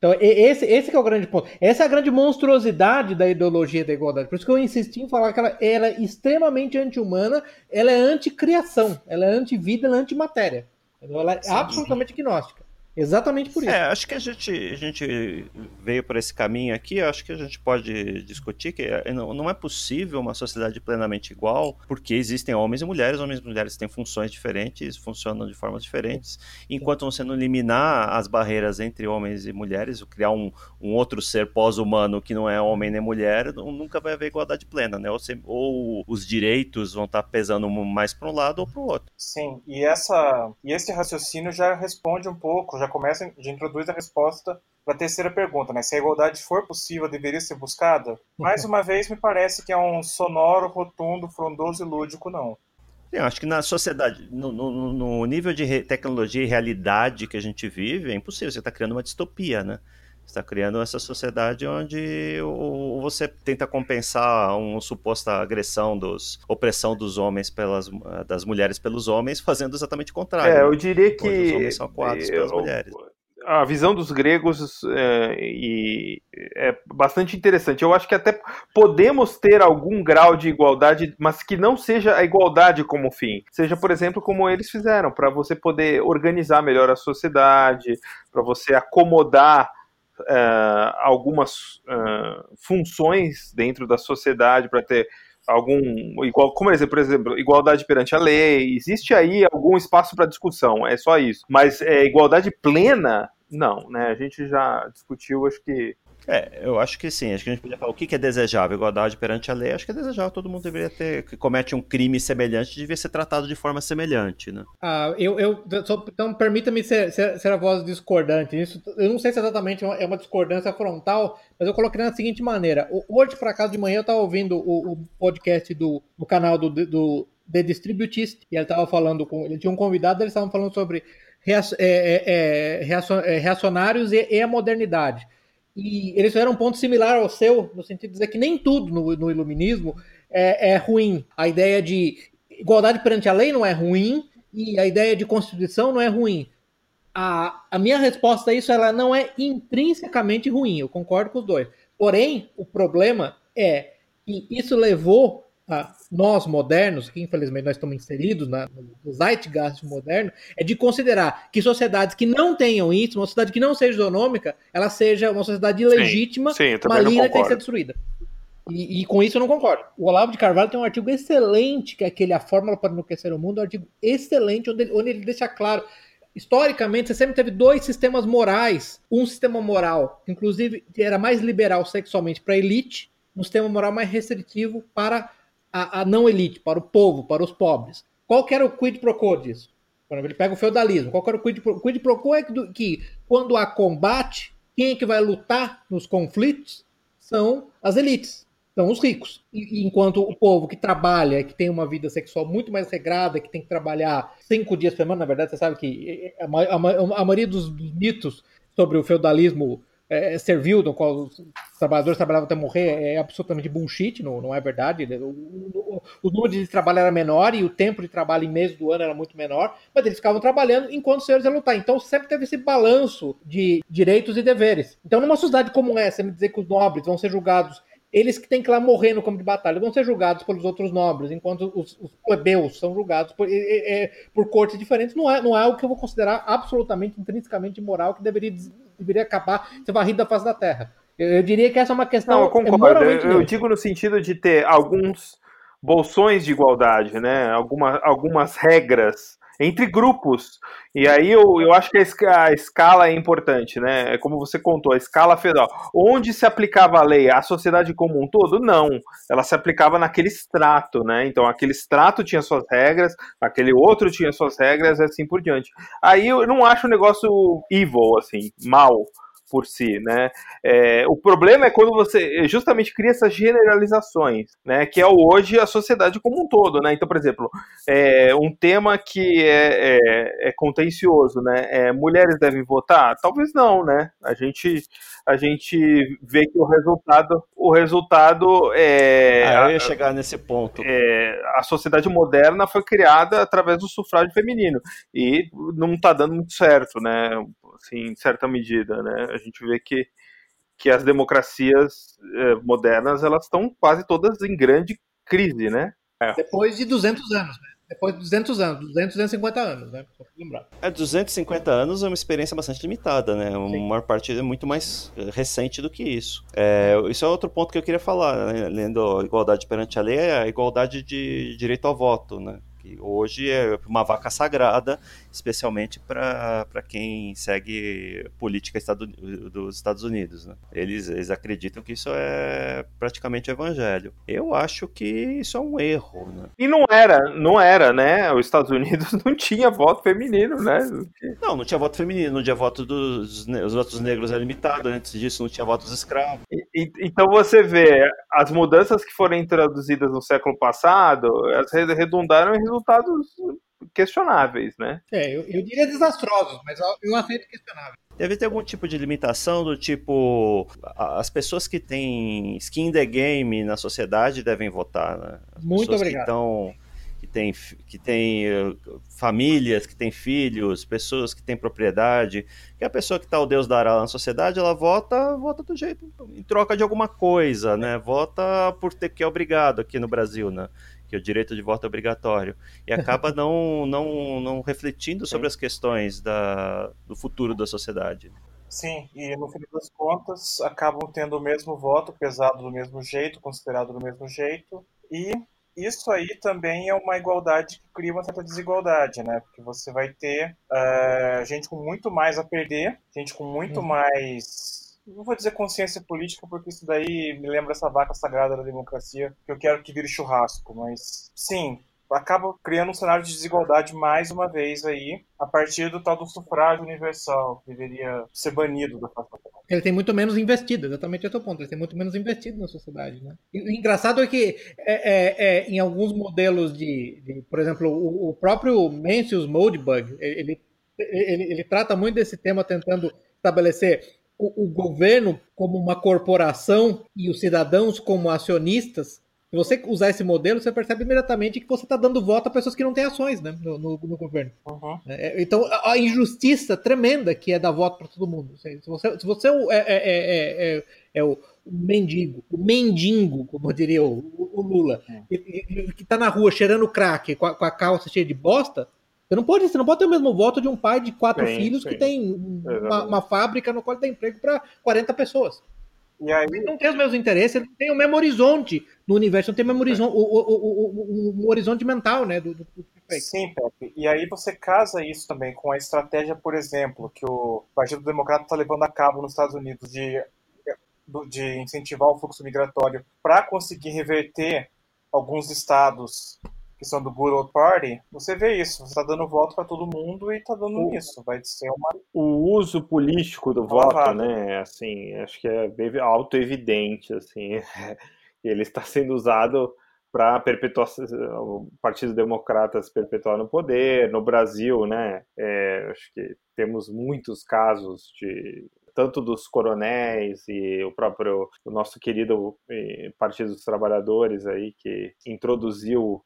Então, esse, esse é o grande ponto. Essa é a grande monstruosidade da ideologia da igualdade. Por isso que eu insisti em falar que ela, ela é extremamente anti-humana, ela é anti-criação, ela é anti-vida, ela é anti-matéria. Ela é Sim. absolutamente gnóstica. Exatamente por isso. É, acho que a gente, a gente veio por esse caminho aqui, acho que a gente pode discutir que é, não é possível uma sociedade plenamente igual, porque existem homens e mulheres, homens e mulheres têm funções diferentes, funcionam de formas diferentes, enquanto você não eliminar as barreiras entre homens e mulheres, criar um, um outro ser pós-humano que não é homem nem mulher, nunca vai haver igualdade plena, né? Ou, se, ou os direitos vão estar pesando mais para um lado ou para o outro. Sim, e, essa, e esse raciocínio já responde um pouco, já já começa, já introduz a resposta para a terceira pergunta, né? Se a igualdade for possível, deveria ser buscada? Mais uma vez, me parece que é um sonoro, rotundo, frondoso e lúdico, não. Eu acho que na sociedade, no, no, no nível de tecnologia e realidade que a gente vive, é impossível. Você está criando uma distopia, né? Está criando essa sociedade onde você tenta compensar uma suposta agressão dos opressão dos homens pelas das mulheres pelos homens fazendo exatamente o contrário. É, eu né? diria que os homens são coados pelas mulheres. A visão dos gregos é, e é bastante interessante. Eu acho que até podemos ter algum grau de igualdade, mas que não seja a igualdade como fim. Seja, por exemplo, como eles fizeram, para você poder organizar melhor a sociedade, para você acomodar uh, algumas uh, funções dentro da sociedade para ter algum igual como exemplo, por exemplo igualdade perante a lei existe aí algum espaço para discussão é só isso. Mas é, igualdade plena não né? A gente já discutiu acho que é, eu acho que sim. Acho que a gente podia falar o que é desejável. Igualdade perante a lei, acho que é desejável. Todo mundo deveria ter, que comete um crime semelhante, devia ser tratado de forma semelhante, né? Ah, eu, eu então permita-me ser, ser, ser, a voz discordante. Isso, eu não sei se exatamente é uma discordância frontal, mas eu coloquei da seguinte maneira. Hoje, por acaso, de manhã, eu estava ouvindo o, o, podcast do, do canal do, do The Distributist, e ele estava falando com. Ele tinha um convidado, eles estavam falando sobre é, é, é, reacionários e a modernidade. E eles fizeram um ponto similar ao seu, no sentido de dizer que nem tudo no, no iluminismo é, é, ruim. A ideia de igualdade perante a lei não é ruim e a ideia de constituição não é ruim. A, a minha resposta a isso ela não é intrinsecamente ruim, eu concordo com os dois. Porém, o problema é que isso levou nós modernos, que infelizmente nós estamos inseridos na, no zeitgeist moderno, é de considerar que sociedades que não tenham isso, uma sociedade que não seja isonômica, ela seja uma sociedade ilegítima, sim, sim, maligna que tem que ser destruída. E, e, com isso eu não concordo. O Olavo de Carvalho tem um artigo excelente, que é aquele A Fórmula para Enlouquecer o Mundo, um artigo excelente, onde ele, onde ele deixa claro historicamente, você sempre teve dois sistemas morais. Um sistema moral, inclusive, que era mais liberal sexualmente para a elite, um sistema moral mais restritivo para a, a, não elite, para o povo, para os pobres. Qual que era o quid pro quo disso? Ele pega o feudalismo, qual que era o quid pro, quid pro quo? É que, que quando há combate, quem é que vai lutar nos conflitos são as elites, são os ricos. E, enquanto o povo que trabalha, que tem uma vida sexual muito mais regrada, que tem que trabalhar cinco dias por semana, na verdade, você sabe que a, a, a maioria dos mitos sobre o feudalismo é, é, servil, qual os trabalhadores trabalhavam até morrer, é absolutamente bullshit, não, não é verdade. O, o, o, número de trabalho era menor e o tempo de trabalho em meses do ano era muito menor, mas eles ficavam trabalhando enquanto os senhores iam lutar. Então sempre teve esse balanço de direitos e deveres. Então, numa sociedade como essa, me dizer que os nobres vão ser julgados eles que têm que lá morrer no campo de batalha vão ser julgados pelos outros nobres, enquanto os, os plebeus são julgados por, é, é, por cortes diferentes. Não é, não é algo que eu vou considerar absolutamente, intrinsecamente imoral, que deveria, deveria acabar, ser varrido da face da terra. Eu, eu, diria que essa é uma questão. Não, eu concordo. Eu, eu digo no sentido de ter alguns bolsões de igualdade, né? Alguma, algumas regras entre grupos. E aí eu, eu acho que a, escala é importante, né? É como você contou, a escala federal. Onde se aplicava a lei? A sociedade como um todo? Não. Ela se aplicava naquele extrato, né? Então aquele extrato tinha suas regras, aquele outro tinha suas regras e assim por diante. Aí eu não acho um negócio evil, assim, mal por si, né? É, o problema é quando você justamente cria essas generalizações, né? Que é hoje a sociedade como um todo, né? Então, por exemplo, é, um tema que é, é, é contencioso, né? É, mulheres devem votar? Talvez não, né? A gente a gente vê que o resultado o resultado é ah, eu ia chegar nesse ponto é, a sociedade moderna foi criada através do sufrágio feminino e não está dando muito certo né assim, em certa medida, né? A gente vê que, que as democracias eh, modernas, elas estão quase todas em grande crise, né? É. Depois de 200 anos, né? Depois de 200 anos, 200, 250 anos, né? Só lembrar. É, 250 anos é uma experiência bastante limitada, né? Uma maior parte é muito mais eh, recente do que isso. É, isso é outro ponto que eu queria falar, né? lendo a igualdade perante a lei, é a igualdade de direito ao voto, né? Que hoje é uma vaca sagrada, especialmente para quem segue política estado, dos Estados Unidos. Né? Eles, eles acreditam que isso é praticamente evangelho. Eu acho que isso é um erro. Né? E não era, não era, né? Os Estados Unidos não tinha voto feminino, né? Não, não tinha voto feminino, não tinha voto dos os votos negros é limitado, antes disso não tinha votos escravos. E, e, então você vê, as mudanças que foram introduzidas no século passado, elas redundaram em resultados questionáveis, né? É, eu, eu diria desastrosos, mas eu, aceito questionáveis. Deve ter algum tipo de limitação do tipo as pessoas que têm skin in the game na sociedade devem votar, né? As Muito obrigado. Que, tão, que tem que tem uh, famílias, que têm filhos, pessoas que têm propriedade, que a pessoa que está o Deus dará na sociedade, ela vota, vota do jeito em troca de alguma coisa, né? Vota por ter que é obrigado aqui no Brasil, né? Que o direito de voto é obrigatório, e acaba não, não, não refletindo sobre as questões da, do futuro da sociedade. Sim, e no fim das contas acabam tendo o mesmo voto, pesado do mesmo jeito, considerado do mesmo jeito, e isso aí também é uma igualdade que cria uma certa desigualdade, né? Porque você vai ter uh, gente com muito mais a perder, gente com muito uhum. mais não vou dizer consciência política, porque isso daí me lembra essa vaca sagrada da democracia, que eu quero que vire churrasco, mas sim, acaba criando um cenário de desigualdade mais uma vez aí, a partir do tal do sufrágio universal, que deveria ser banido da face Ele tem muito menos investido, exatamente esse é o ponto, ele tem muito menos investido na sociedade, né? Engraçado é que é, é, é, em alguns modelos de, de por exemplo, o, o próprio Mencius Moldbug, ele, ele, ele trata muito desse tema tentando estabelecer o, o governo como uma corporação e os cidadãos como acionistas, se você usar esse modelo, você percebe imediatamente que você está dando voto a pessoas que não têm ações né, no, no, no governo. Uhum. É, então, a injustiça tremenda que é dar voto para todo mundo. Se você, se você é, é, é, o mendigo, o mendigo, como diria o, o Lula, que está na rua cheirando crack com a, com a calça cheia de bosta, você não pode, você não pode ter o mesmo voto de um pai de quatro sim, filhos sim. que tem uma, uma, fábrica no qual dá emprego para 40 pessoas. E aí ele não tem os mesmos interesses, ele tem o mesmo horizonte no universo, não tem o mesmo horizonte, o, o, o, o horizonte mental, né? Do, do, do Sim, Pepe. E aí você casa isso também com a estratégia, por exemplo, que o Partido Democrata está levando a cabo nos Estados Unidos de, de incentivar o fluxo migratório para conseguir reverter alguns estados que são do Good Old Party, você vê isso. Você está dando voto para todo mundo e está dando o, isso. Vai ser uma. O uso político do voto, né? Assim, acho que é bem auto-evidente. Assim, ele está sendo usado para perpetuar o Partido Democrata se perpetuar no poder. No Brasil, né? É, acho que temos muitos casos de tanto dos coronéis e o próprio o nosso querido eh, Partido dos Trabalhadores aí que introduziu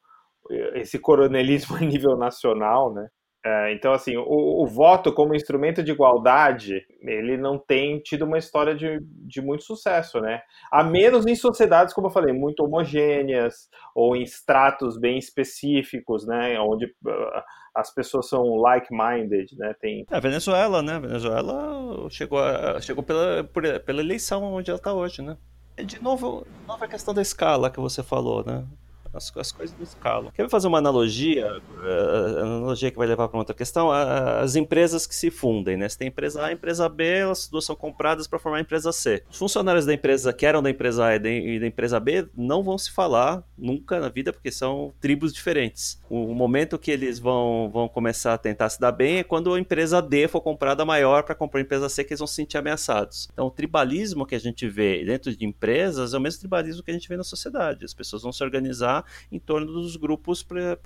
esse coronelismo a nível nacional, né? É, então, assim, o, o, voto como instrumento de igualdade, ele não tem tido uma história de, de muito sucesso, né? A menos em sociedades, como eu falei, muito homogêneas ou em estratos bem específicos, né? Onde uh, as pessoas são like-minded, né? Tem... É, a Venezuela, né? A Venezuela chegou, a, chegou pela, por, pela eleição onde ela está hoje, né? De novo, nova questão da escala que você falou, né? As, as coisas não escalam. Quer fazer uma analogia? Uh, analogia que vai levar para outra questão. As empresas que se fundem, né? Você tem empresa A e empresa B, elas duas são compradas para formar a empresa C. Os funcionários da empresa que eram da empresa A e da empresa B não vão se falar nunca na vida, porque são tribos diferentes. O momento que eles vão, vão começar a tentar se dar bem é quando a empresa D for comprada maior para comprar a empresa C, que eles vão se sentir ameaçados. Então, o tribalismo que a gente vê dentro de empresas é o mesmo tribalismo que a gente vê na sociedade. As pessoas vão se organizar em torno dos grupos para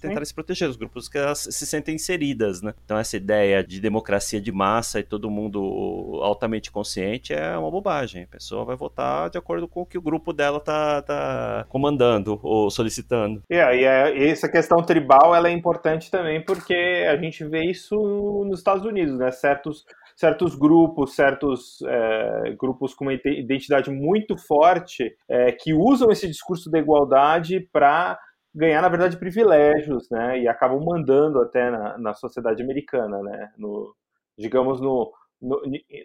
tentar se proteger, os grupos que elas se sentem inseridas, né? Então essa ideia de democracia de massa e todo mundo altamente consciente é uma bobagem. A pessoa vai votar de acordo com o que o grupo dela tá, tá comandando ou solicitando. Yeah, e é, essa questão tribal ela é importante também porque a gente vê isso nos Estados Unidos, né? Certos certos grupos, certos é, grupos com uma identidade muito forte é, que usam esse discurso da igualdade para ganhar, na verdade, privilégios, né? E acabam mandando até na, na sociedade americana, né? No, digamos, no, no,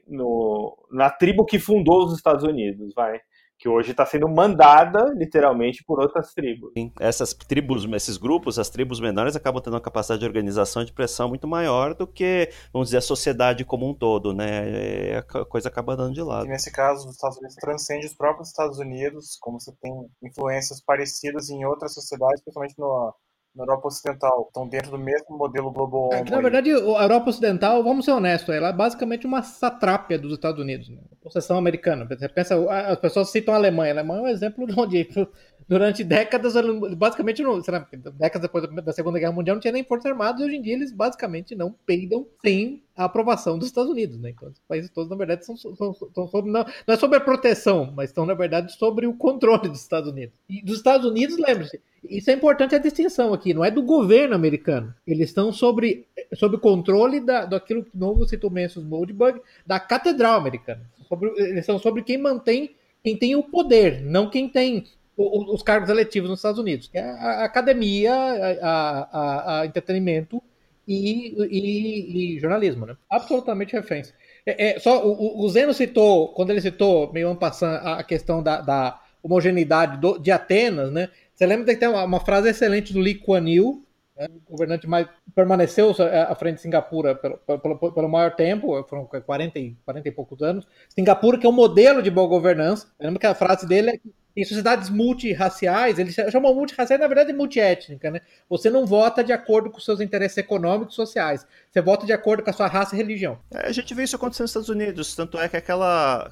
no, na tribo que fundou os Estados Unidos, vai que hoje está sendo mandada literalmente por outras tribos. Essas tribos, esses grupos, as tribos menores acabam tendo uma capacidade de organização e de pressão muito maior do que, vamos dizer, a sociedade como um todo, né? A coisa acaba dando de lado. E nesse caso, os Estados Unidos transcende os próprios Estados Unidos, como você tem influências parecidas em outras sociedades, principalmente no na Europa Ocidental estão dentro do mesmo modelo global. É, na verdade, a Europa Ocidental, vamos ser honestos, ela é basicamente uma satrápia dos Estados Unidos, né? possessão americana. Você pensa, as pessoas citam a Alemanha. A Alemanha é um exemplo de onde durante décadas, basicamente, não, lá, décadas depois da Segunda Guerra Mundial, não tinha nem forças armadas, e hoje em dia eles basicamente não peidam sem a aprovação dos Estados Unidos, né? Então, os países todos, na verdade, são, são, são sobre, não, não, é sobre a proteção, mas estão, na verdade, sobre o controle dos Estados Unidos. E dos Estados Unidos, lembre-se, isso é importante a distinção aqui, não é do governo americano. Eles estão sobre, sobre controle da, daquilo que novo citou Mensos Moldbug, da catedral americana. Sobre, eles são sobre quem mantém, quem tem o poder, não quem tem os cargos eletivos nos Estados Unidos, que é a academia, a, a, a entretenimento e, e, e, jornalismo, né? Absolutamente reféns. É, é, só o, o, Zeno citou, quando ele citou, meio passando a questão da, da homogeneidade do, de Atenas, né? Você lembra que tem uma, uma, frase excelente do Lee Kuan Yew, né? o governante mais permaneceu à frente de Singapura pelo, pelo, pelo maior tempo, foram 40, 40 e poucos anos. Singapura, que é um modelo de boa governança. Lembra que a frase dele é em sociedades multirraciais, eles chamam multirraciais, na verdade, multiétnica, né? Você não vota de acordo com seus interesses econômicos e sociais. Você vota de acordo com a sua raça e religião. É, a gente vê isso acontecendo nos Estados Unidos. Tanto é que aquela.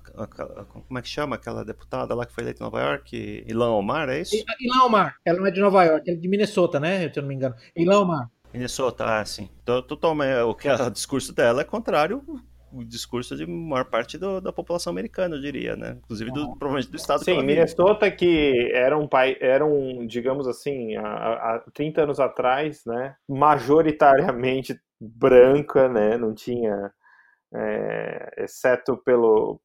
Como é que chama? Aquela deputada lá que foi eleita em Nova York? Ilan Omar, é isso? Ilan Omar. Ela não é de Nova York, ela é de Minnesota, né? Se eu não me engano. Ilan Omar. Minnesota, ah, sim. Totalmente. O que o discurso dela é contrário o discurso de maior parte do, da população americana, eu diria, né? Inclusive do, provavelmente do estado. Sim, Minnesota que era um país, era um, digamos assim, há, há 30 anos atrás, né? Majoritariamente branca, né? Não tinha, é, exceto pelo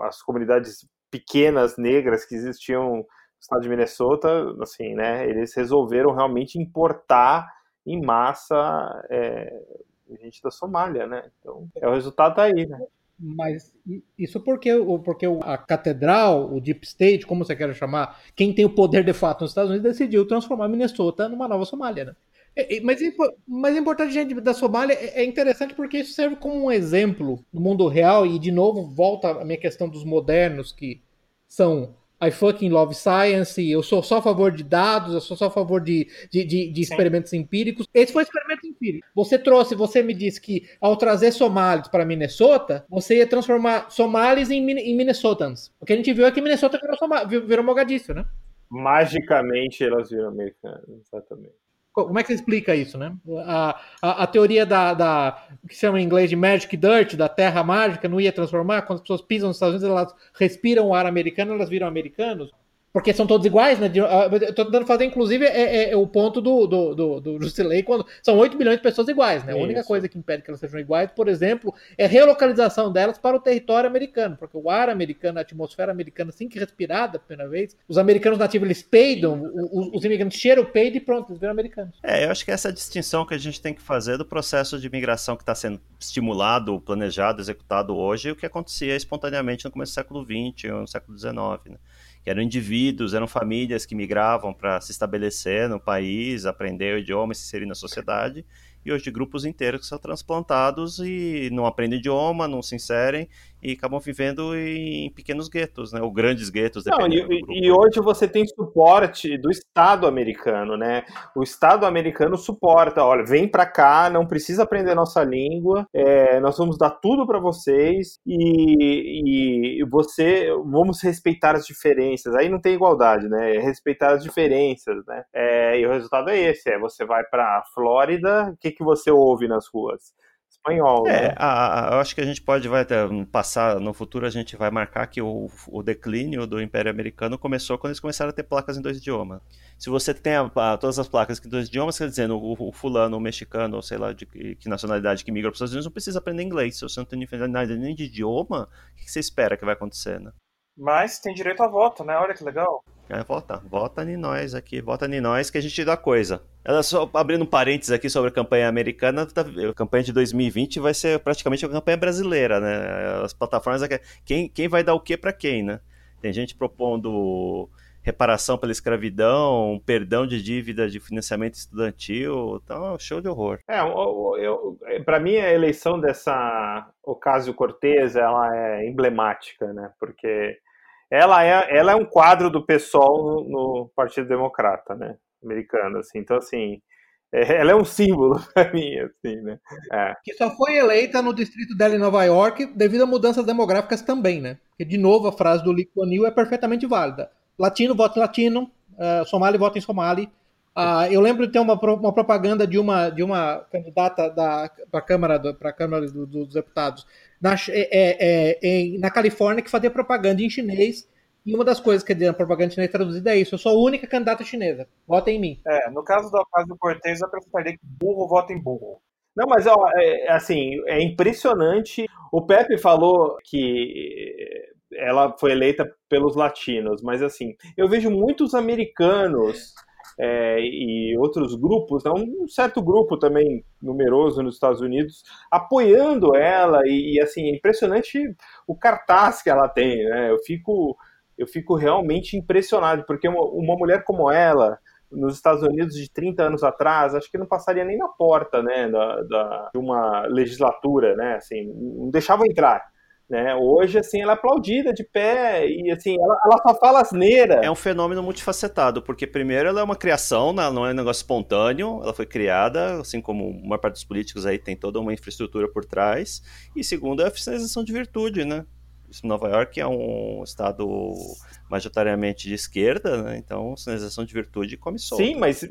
as comunidades pequenas negras que existiam no estado de Minnesota, assim, né? Eles resolveram realmente importar em massa é, gente da Somália, né? Então, é o resultado aí, né? Mas isso porque, porque a catedral, o Deep State, como você quer chamar, quem tem o poder de fato nos Estados Unidos, decidiu transformar Minnesota numa nova Somália, né? Mas, mas é importante, gente, da Somália é interessante porque isso serve como um exemplo no mundo real, e de novo volta a minha questão dos modernos que são I fucking love science, eu sou só a favor de dados, eu sou só a favor de, de, de, de experimentos empíricos. Esse foi um experimento empírico. Você trouxe, você me disse que ao trazer somalis para Minnesota, você ia transformar somalis em, em Minnesotans. O que a gente viu é que Minnesota virou, virou Mogadíscio, né? Magicamente elas viram americanas, exatamente. Como é que você explica isso, né? A, a, a teoria da, da que se chama em inglês de magic dirt, da terra mágica, não ia transformar? Quando as pessoas pisam nos Estados Unidos, elas respiram o ar americano, elas viram americanos? Porque são todos iguais, né? Ah, eu tô tentando fazer, inclusive, é, é, é o ponto do, do, do, do Juscelay, quando são 8 milhões de pessoas iguais, né? A única Isso. coisa que impede que elas sejam iguais, por exemplo, é a relocalização delas para o território americano, porque o ar americano, a atmosfera americana, assim que respirada pela primeira vez, os americanos nativos, eles peidam, os, os imigrantes cheiram o peido e pronto, eles viram americanos. É, eu acho que essa é a distinção que a gente tem que fazer do processo de imigração que está sendo estimulado, planejado, executado hoje, e o que acontecia espontaneamente no começo do século XX ou no século XIX, né? Eram indivíduos, eram famílias que migravam para se estabelecer no país, aprender o idioma e se inserir na sociedade, e hoje grupos inteiros são transplantados e não aprendem idioma, não se inserem e acabam vivendo em pequenos guetos, né? Ou grandes guetos, Não, e, e, hoje você tem suporte do Estado americano, né? O Estado americano suporta, olha, vem para cá, não precisa aprender nossa língua, é, nós vamos dar tudo para vocês e, e, você, vamos respeitar as diferenças. Aí não tem igualdade, né? É respeitar as diferenças, né? É, e o resultado é esse, é você vai para Flórida, o que, que você ouve nas ruas? Espanhol. É, né? a, a, eu acho que a gente pode vai passar no futuro a gente vai marcar que o, o declínio do Império Americano começou quando eles começaram a ter placas em dois idiomas. Se você tem a, todas as placas em dois idiomas, quer dizer, o, o fulano, o mexicano, ou sei lá de que, que nacionalidade que migra para os Estados Unidos, não precisa aprender inglês. Se você não tem nada nem de idioma, o que você espera que vai acontecer, né? Mas tem direito a voto, né? Olha que legal. É, vota, vota em nós aqui, vota em nós que a gente dá coisa. Ela só abrindo um parênteses aqui sobre a campanha americana, tá, a campanha de 2020 vai ser praticamente a campanha brasileira, né? As plataformas, quem, quem vai dar o que para quem, né? Tem gente propondo reparação pela escravidão, perdão de dívida de financiamento estudantil, então show de horror. É, para mim a eleição dessa Ocasio-Cortez, ela é emblemática, né? Porque ela é, ela é um quadro do PSOL no, no Partido Democrata, né? Americano, assim. Então, assim, é, ela é um símbolo para mim, assim, né? É. Que só foi eleita no distrito dela em Nova York devido a mudanças demográficas também, né? Porque, de novo, a frase do Lee Yew é perfeitamente válida. Latino vota em latino, uh, somali vota em somali. Uh, eu lembro de ter uma, uma propaganda de uma, de uma candidata para a Câmara, pra Câmara do, dos Deputados na, é, é, é, na Califórnia que fazia propaganda em chinês. E uma das coisas que a propaganda chinesa traduzida é isso: eu sou a única candidata chinesa. Votem em mim. É, no caso do Ocasio Cortez, eu acrescentaria que burro vota em burro. Não, mas ó, é, assim, é impressionante. O Pepe falou que ela foi eleita pelos latinos, mas assim, eu vejo muitos americanos é, e outros grupos, né, um certo grupo também numeroso nos Estados Unidos, apoiando ela, e, e assim, é impressionante o cartaz que ela tem, né? Eu fico, eu fico realmente impressionado, porque uma, uma mulher como ela, nos Estados Unidos de 30 anos atrás, acho que não passaria nem na porta, né, da, da de uma legislatura, né, assim, não deixava entrar. Né? Hoje, assim, ela é aplaudida de pé e, assim, ela, ela só fala asneira. É um fenômeno multifacetado, porque, primeiro, ela é uma criação, né? não é um negócio espontâneo, ela foi criada, assim como a maior parte dos políticos aí tem toda uma infraestrutura por trás, e, segundo, é a oficialização de virtude, né? Nova York é um estado majoritariamente de esquerda, né? então sinalização de virtude come solta. Sim, mas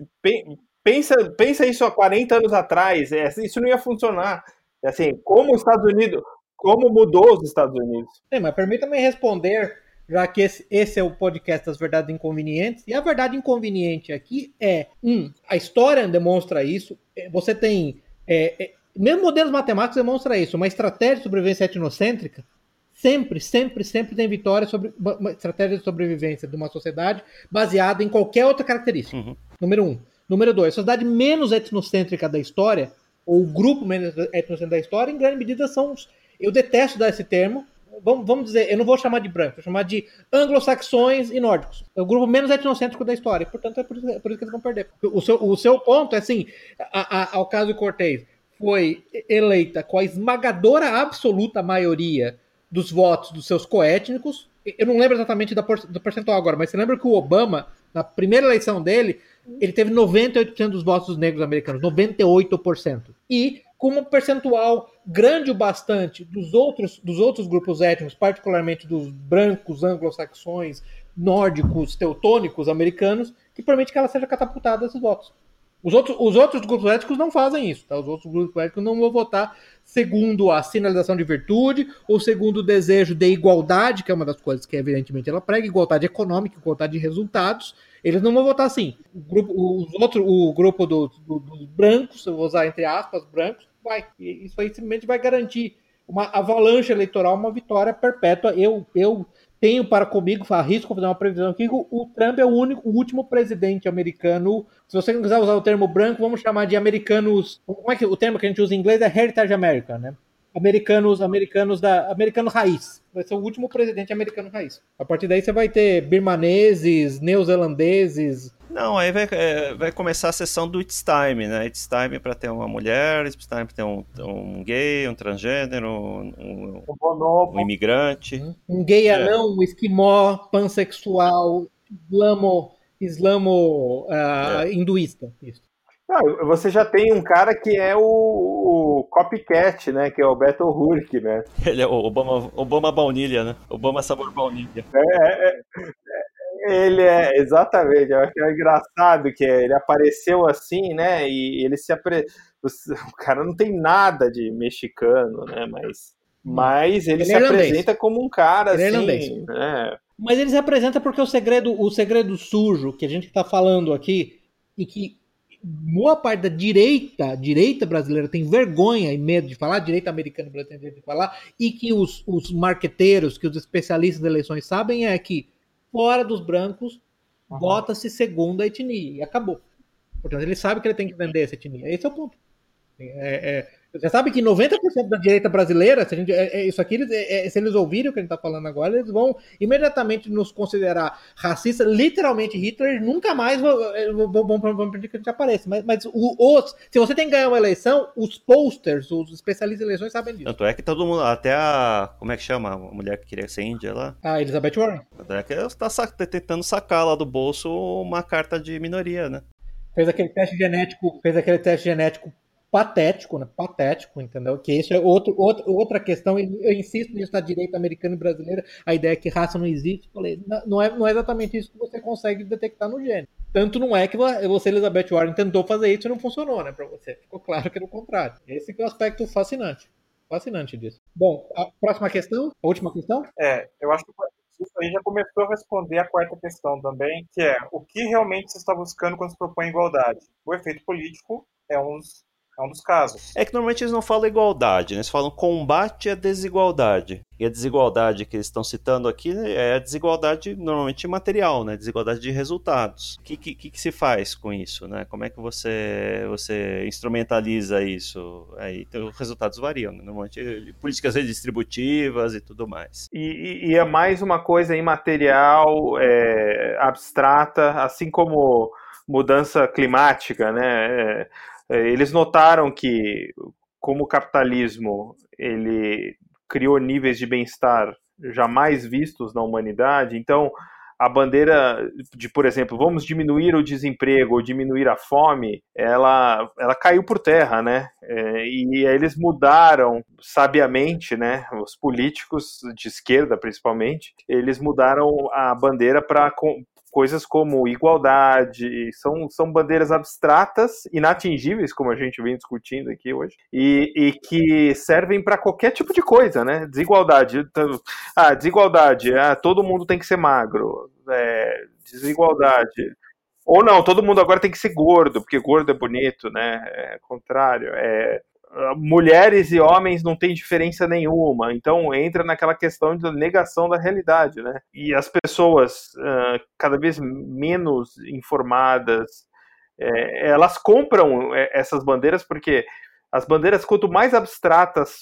pensa, pensa isso há 40 anos atrás, é, isso não ia funcionar. Assim, como os Estados Unidos, como mudou os Estados Unidos. Sim, mas permita-me responder, já que esse, esse, é o podcast das verdades inconvenientes. E a verdade inconveniente aqui é, um, a história demonstra isso. É, você tem, é, é, mesmo modelos matemáticos demonstra isso. Uma estratégia de sobrevivência etnocêntrica sempre, sempre, sempre tem vitória sobre uma estratégia de sobrevivência de uma sociedade baseada em qualquer outra característica. Uhum. Número um. Número dois, a sociedade menos etnocêntrica da história, ou o grupo menos etnocêntrico da história, em grande medida são os eu detesto dar esse termo. Vamos, vamos dizer, eu não vou chamar de branco, vou chamar de anglo-saxões e nórdicos. É o grupo menos etnocêntrico da história. Portanto, é por isso, é por isso que eles vão perder. O seu, o seu ponto é assim: a, a, ao caso de Cortez, foi eleita com a esmagadora absoluta maioria dos votos dos seus coétnicos. Eu não lembro exatamente do percentual agora, mas você lembra que o Obama, na primeira eleição dele, ele teve 98% dos votos dos negros americanos, 98%. E com um percentual grande o bastante dos outros, dos outros grupos étnicos, particularmente dos brancos, anglo-saxões, nórdicos, teutônicos, americanos, que permite que ela seja catapultada esses votos. Os outros, os outros grupos étnicos não fazem isso, tá? Os outros grupos étnicos não vão votar segundo a sinalização de virtude ou segundo o desejo de igualdade, que é uma das coisas que, evidentemente, ela prega, igualdade econômica, igualdade de resultados. Eles não vão votar assim. O grupo, os outro, o grupo do, do, dos brancos, eu vou usar entre aspas, brancos, vai. Isso aí simplesmente vai garantir uma avalanche eleitoral, uma vitória perpétua. Eu, eu tenho para comigo, arrisco fazer uma previsão aqui, o, Trump é o único, o último presidente americano. Se você não quiser usar o termo branco, vamos chamar de americanos. Como é que o termo que a gente usa em inglês é Heritage American, né? Americanos, americanos da americano raiz. Vai ser o último presidente americano raiz. A partir daí você vai ter birmaneses, neozelandeses, não, aí vai, é, vai começar a sessão do It's Time, né? It's Time para ter uma mulher, It's Time para ter um, um gay, um transgênero, um, um, um imigrante. Um gay é. anão, um esquimó, pansexual, islamo, islamo uh, é. hinduísta. Isso. Não, você já tem um cara que é o, o, copycat, né? Que é o Beto O'Rourke, né? Ele é o Obama, Obama baunilha, né? Obama sabor baunilha. É, é, ele é, exatamente, eu acho que é engraçado que ele apareceu assim, né? E ele se apre... O cara não tem nada de mexicano, né? Mas, hum. mas ele, ele se é apresenta como um cara ele é assim. É né? Mas ele se apresenta porque o segredo, o segredo sujo que a gente está falando aqui, e que boa parte da direita, direita brasileira tem vergonha e medo de falar, direita americana brasileira tem medo de falar, e que os, os marqueteiros, que os especialistas de eleições sabem é que fora dos brancos uhum. bota-se segunda etnia e acabou. Portanto, ele sabe que ele tem que vender essa etnia. Esse é o ponto. É, é, você sabe que 90% da direita brasileira, se, gente, é, é, isso aqui, eles, é, é, se eles ouvirem o que a gente está falando agora, eles vão imediatamente nos considerar racistas, literalmente Hitler, nunca mais vão, vão, vão pedir que a gente apareça. Mas, mas o, os, se você tem que ganhar uma eleição, os posters, os especialistas em eleições sabem disso. Tanto é que todo mundo, até a, como é que chama, a mulher que queria ser índia lá? A Elizabeth Warren. Até que ela está tentando sacar lá do bolso uma carta de minoria, né? Fez aquele teste genético, fez aquele teste genético patético, né? Patético, entendeu? Que isso é outro, outro, outra questão, eu insisto nisso na direita americana e brasileira, a ideia é que raça não existe. Falei, não é, não é exatamente isso que você consegue detectar no gene. Tanto não é que você, Elizabeth Warren, tentou fazer isso e não funcionou, né, pra você. Ficou claro que era o contrário. Esse é o aspecto fascinante. Fascinante disso. Bom, a próxima questão? A última questão? É, eu acho que isso aí já começou a responder a quarta questão também, que é o que realmente se está buscando quando se propõe igualdade? O efeito político é um é um dos casos. É que normalmente eles não falam igualdade, né? eles falam combate à desigualdade. E a desigualdade que eles estão citando aqui é a desigualdade normalmente material, né? Desigualdade de resultados. O que, que, que, se faz com isso, né? Como é que você, você instrumentaliza isso? Aí então, os resultados variam, né? Normalmente políticas redistributivas e tudo mais. E, e é mais uma coisa imaterial, é, abstrata, assim como mudança climática, né? É, é, eles notaram que, como o capitalismo ele criou níveis de bem-estar jamais vistos na humanidade, então a bandeira de, por exemplo, vamos diminuir o desemprego ou diminuir a fome, ela, ela caiu por terra, né? É, e eles mudaram sabiamente, né? Os políticos de esquerda, principalmente, eles mudaram a bandeira para coisas como igualdade, são, são bandeiras abstratas, inatingíveis, como a gente vem discutindo aqui hoje, e, e que servem para qualquer tipo de coisa, né? Desigualdade. Então, ah, desigualdade, ah, todo mundo tem que ser magro. É, desigualdade. Ou não, todo mundo agora tem que ser gordo, porque gordo é bonito, né? É contrário. É, mulheres e homens não tem diferença nenhuma. Então entra naquela questão de negação da realidade, né? E as pessoas uh, cada vez menos informadas, é, elas compram é, essas bandeiras porque as bandeiras quanto mais abstratas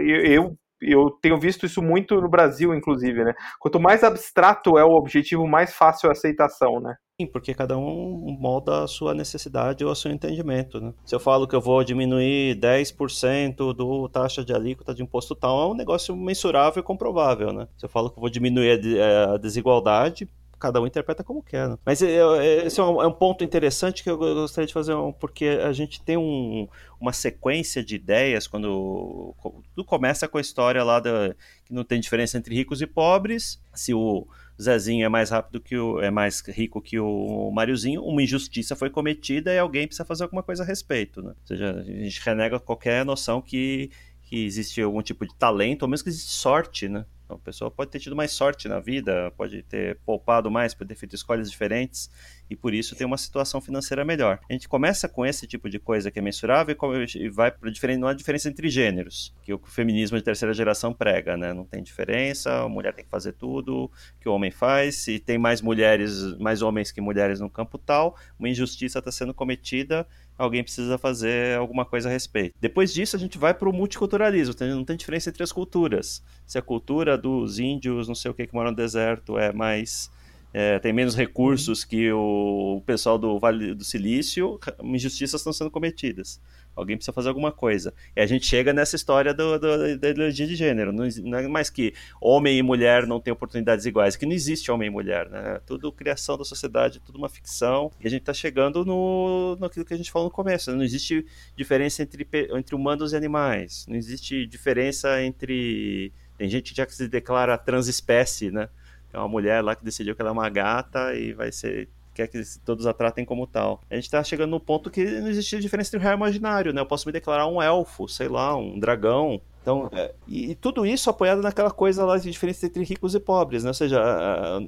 eu, eu tenho visto isso muito no Brasil, inclusive, né? Quanto mais abstrato é o objetivo, mais fácil a aceitação, né? Porque cada um molda a sua necessidade ou o seu entendimento, né? Se eu falo que eu vou diminuir 10% do taxa de alíquota de imposto tal, é um negócio mensurável e comprovável, né? Se eu falo que eu vou diminuir a desigualdade, cada um interpreta como quer. Né? Mas é, é, esse é um, é um, ponto interessante que eu gostaria de fazer, porque a gente tem um, uma sequência de ideias quando tudo começa com a história lá da, que não tem diferença entre ricos e pobres. Se o Zezinho é mais rápido que o é mais rico que o Mariozinho, uma injustiça foi cometida e alguém precisa fazer alguma coisa a respeito, né? Ou seja, a gente renega qualquer noção que, que existe algum tipo de talento, ou mesmo que existe sorte, né? A pessoa pode ter tido mais sorte na vida, pode ter poupado mais, pode ter feito escolhas diferentes e por isso tem uma situação financeira melhor. A gente começa com esse tipo de coisa que é mensurável e vai para há diferença entre gêneros, que o feminismo de terceira geração prega, né? Não tem diferença, a mulher tem que fazer tudo que o homem faz, se tem mais mulheres, mais homens que mulheres no campo tal, uma injustiça está sendo cometida alguém precisa fazer alguma coisa a respeito. Depois disso, a gente vai para o multiculturalismo, não tem diferença entre as culturas. Se a cultura dos índios, não sei o que, que moram no deserto, é mais. É, tem menos recursos que o pessoal do Vale do Silício, injustiças estão sendo cometidas. Alguém precisa fazer alguma coisa. E a gente chega nessa história do, do, da ideologia de gênero. Não, não, é mais que homem e mulher não têm oportunidades iguais, que não existe homem e mulher, né? É tudo criação da sociedade, tudo uma ficção. E a gente está chegando no, naquilo que a gente falou no começo. Né? Não existe diferença entre, entre humanos e animais. Não existe diferença entre. Tem gente já que se declara transespécie, né? É uma mulher lá que decidiu que ela é uma gata e vai ser quer que todos a tratem como tal. A gente tá chegando no ponto que não existe diferença entre o real e o imaginário, né? Eu posso me declarar um elfo, sei lá, um dragão, Então, é, e, tudo isso apoiado naquela coisa lá de diferença entre ricos e pobres, né? Ou seja,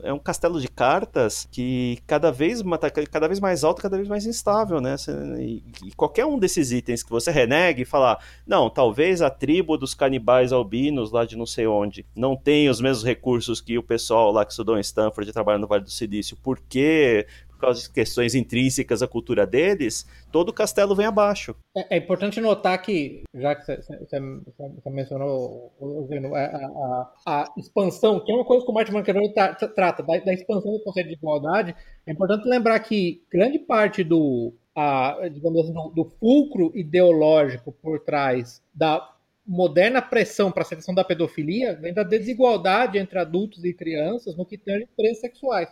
é um castelo de cartas que cada vez, cada vez mais alto, cada vez mais instável, né? E, e qualquer um desses itens que você renegue e falar, não, talvez a tribo dos canibais albinos lá de não sei onde não tenha os mesmos recursos que o pessoal lá que estudou em Stanford e trabalha no Vale do Silício, porque por causa de questões intrínsecas à cultura deles, todo o castelo vem abaixo. É, é importante notar que, já que você mencionou a, a, a, expansão, que é uma coisa que o Martin Machiavelli trata, da, da, expansão do conceito de igualdade, é importante lembrar que grande parte do, a, digamos assim, do, do fulcro ideológico por trás da moderna pressão para a seleção da pedofilia vem da desigualdade entre adultos e crianças no que tange diferenças sexuais.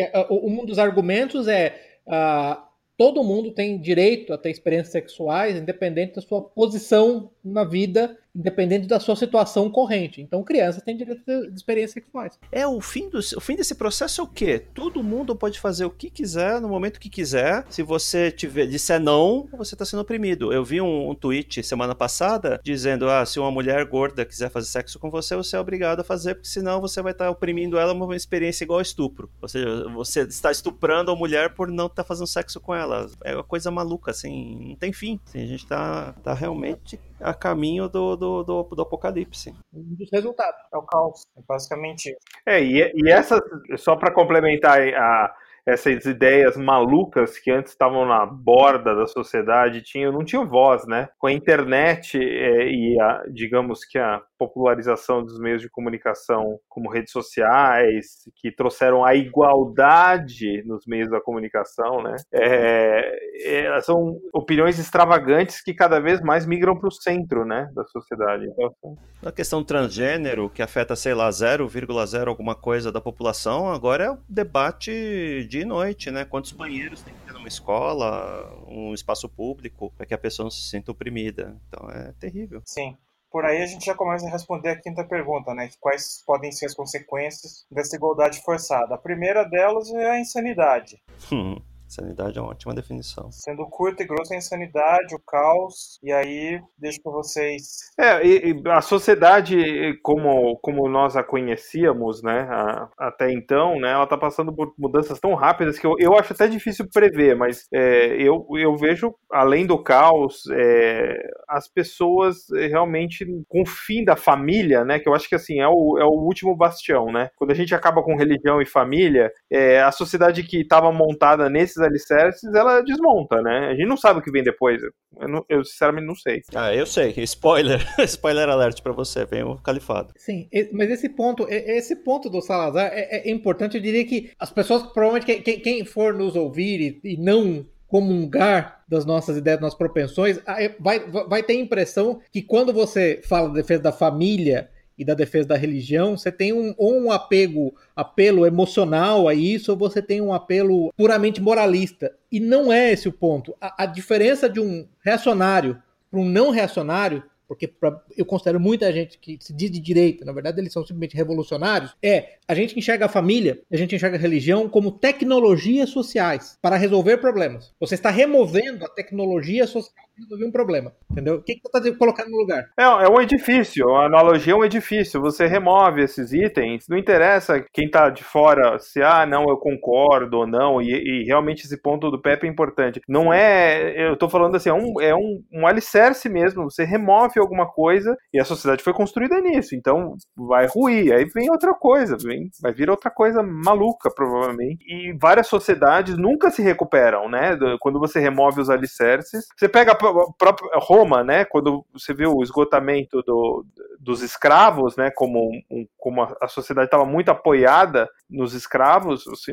É, um dos argumentos é uh, todo mundo tem direito a ter experiências sexuais, independente da sua posição na vida independente da sua situação corrente. Então, crianças têm direito de experiências sexuais. É, o fim, do, o fim desse processo é o quê? Todo mundo pode fazer o que quiser, no momento que quiser. Se você tiver, disser não, você está sendo oprimido. Eu vi um, um, tweet semana passada dizendo: ah, se uma mulher gorda quiser fazer sexo com você, você é obrigado a fazer, porque senão você vai estar tá oprimindo ela uma experiência igual a estupro. Ou seja, você está estuprando a mulher por não estar tá fazendo sexo com ela. É uma coisa maluca, assim, não tem fim. Assim, a gente está tá realmente a caminho do, do, do, do, apocalipse. Um dos resultados. É o caos, é basicamente isso. É, e, e essa, só para complementar a, essas ideias malucas que antes estavam na borda da sociedade tinham, não tinham voz, né? Com a internet é, e, a, digamos que a popularização dos meios de comunicação como redes sociais, que trouxeram a igualdade nos meios da comunicação, né? É, é, são opiniões extravagantes que cada vez mais migram para o centro, né, da sociedade. Então, a questão transgênero, que afeta, sei lá, 0,0 alguma coisa da população, agora é o debate dia e noite, né? Quantos banheiros tem que ter numa escola, um espaço público, para que a pessoa não se sinta oprimida. Então é terrível. Sim. Por aí a gente já começa a responder a quinta pergunta, né? Quais podem ser as consequências dessa igualdade forçada? A primeira delas é a insanidade. Sanidade é uma ótima definição. Sendo curto e grosso, a insanidade, o caos, e aí deixo para vocês. É, e, e, a sociedade, como, como nós a conhecíamos, né, a, até então, né, ela está passando por mudanças tão rápidas que eu, eu acho até difícil prever, mas é, eu, eu vejo, além do caos, é, as pessoas realmente com o fim da família, né, que eu acho que assim, é o, é o último bastião, né, quando a gente acaba com religião e família, é, a sociedade que estava montada nesses alicerces, ela desmonta, né? A gente não sabe o que vem depois. Eu, não, eu sinceramente não sei. Ah, eu sei. Spoiler. Spoiler alert para você. Vem o califado. Sim, mas esse ponto, esse ponto do Salazar é, é importante. Eu diria que as pessoas, provavelmente, quem, quem for nos ouvir e, e não comungar das nossas ideias, das nossas propensões, vai, vai ter a impressão que quando você fala de defesa da família e da defesa da religião, você tem um, ou um apego, apelo emocional a isso, ou você tem um apelo puramente moralista. E não é esse o ponto. A, a diferença de um reacionário para um não reacionário porque pra, eu considero muita gente que se diz de direita, na verdade eles são simplesmente revolucionários, é a gente enxerga a família, a gente enxerga a religião como tecnologias sociais para resolver problemas. Você está removendo a tecnologia social resolver um problema, entendeu? O que, você está colocando no lugar? É, é um edifício, a analogia é um edifício, você remove esses itens, não interessa quem está de fora se, ah, não, eu concordo ou não, e, e, realmente esse ponto do Pepe é importante. Não é, eu estou falando assim, é um, é um, um alicerce mesmo, você remove alguma coisa e a sociedade foi construída nisso, então vai ruir. Aí vem outra coisa, vem, vai vir outra coisa maluca, provavelmente. E várias sociedades nunca se recuperam, né? Quando você remove os alicerces. Você pega a própria Roma, né? Quando você vê o esgotamento do, dos escravos, né? Como, um, como a sociedade estava muito apoiada nos escravos, assim,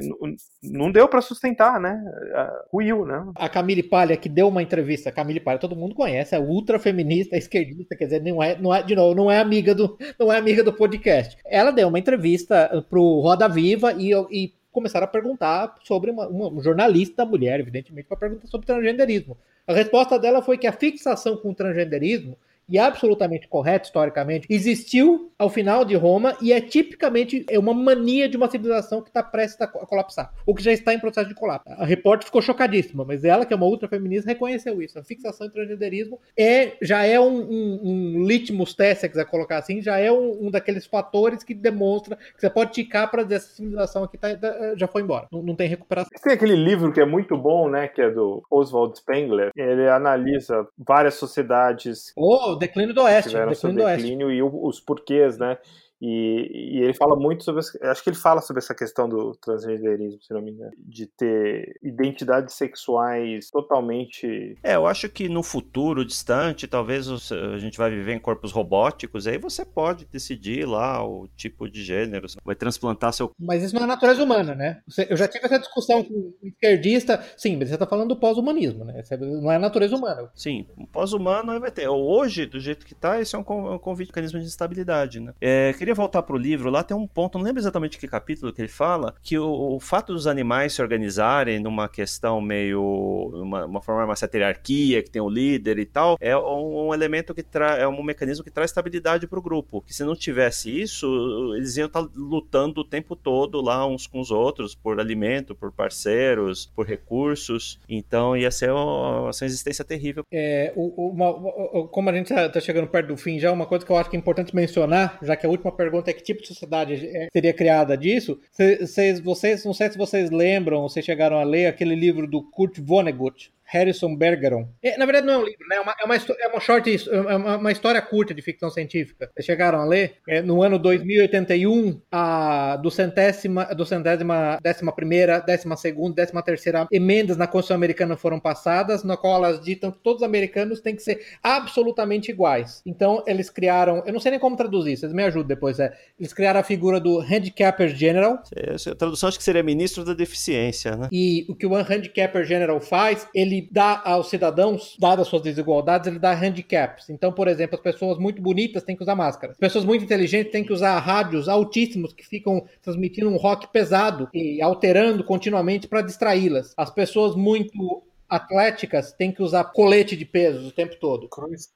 não deu para sustentar, né? Ruiu, né? A Camille Palha, que deu uma entrevista, a Camille Palha todo mundo conhece, é ultra feminista, esquerdista, quer dizer, não é, não é, de novo, não é amiga do, não é amiga do podcast. Ela deu uma entrevista pro Roda Viva e, e começaram a perguntar sobre uma, uma jornalista mulher, evidentemente, para perguntar sobre transgenderismo. A resposta dela foi que a fixação com o transgenderismo e absolutamente correto historicamente, existiu ao final de Roma e é tipicamente é uma mania de uma civilização que está prestes a colapsar, ou que já está em processo de colapso. A repórter ficou chocadíssima, mas ela, que é uma ultra feminista, reconheceu isso. A fixação em transgenderismo é, já é um, um, um litmus teste, se quiser colocar assim, já é um, um, daqueles fatores que demonstra que você pode ticar para dizer essa civilização aqui tá, já foi embora. Não, não tem recuperação. Tem aquele livro que é muito bom, né, que é do Oswald Spengler. Ele analisa várias sociedades. O declínio do Oeste. Declínio, do declínio e os porquês, né? E, e, ele fala muito sobre. Acho que ele fala sobre essa questão do transgenderismo, se não me engano. De ter identidades sexuais totalmente. É, eu acho que no futuro distante, talvez a gente vai viver em corpos robóticos, aí você pode decidir lá o tipo de gênero. Vai transplantar seu. Mas isso não é natureza humana, né? Eu já tive essa discussão com um esquerdista. Sim, mas você está falando do pós-humanismo, né? Não é natureza humana. Sim, pós-humano vai ter. Hoje, do jeito que está, esse é um convite, mecanismo de instabilidade, né? É, queria voltar para o livro, lá tem um ponto, não lembro exatamente que capítulo que ele fala, que o, o fato dos animais se organizarem numa questão meio. uma, uma forma, uma hierarquia, que tem o líder e tal, é um, um elemento que traz. é um mecanismo que traz estabilidade para o grupo. Que se não tivesse isso, eles iam estar tá lutando o tempo todo lá uns com os outros, por alimento, por parceiros, por recursos. Então ia ser uma, uma existência terrível. É, uma, como a gente está tá chegando perto do fim já, uma coisa que eu acho que é importante mencionar, já que a última pergunta é que tipo de sociedade é, seria criada disso. Cês, vocês, não sei se vocês lembram, vocês chegaram a ler aquele livro do Kurt Vonnegut, Harrison Bergeron. É, na verdade, não é um livro, né? É uma, é uma, é uma short, é uma, uma, história curta de ficção científica. Vocês chegaram a ler? É, no ano 2081, a, do centésima, do centésima, décima primeira, décima segunda, décima terceira emendas na Constituição Americana foram passadas, na qual elas ditam que todos os americanos têm que ser absolutamente iguais. Então, eles criaram, eu não sei nem como traduzir, vocês me ajudam depois, é. Eles criaram a figura do Handicapper General. a tradução acho que seria ministro da deficiência, né? E o que o Handicapper General faz, ele dá aos cidadãos, dadas suas desigualdades, ele dá handicaps. Então, por exemplo, as pessoas muito bonitas têm que usar máscara. As pessoas muito inteligentes têm que usar rádios altíssimos que ficam transmitindo um rock pesado e alterando continuamente para distraí-las. As pessoas muito atléticas têm que usar colete de peso o tempo todo. Cruz.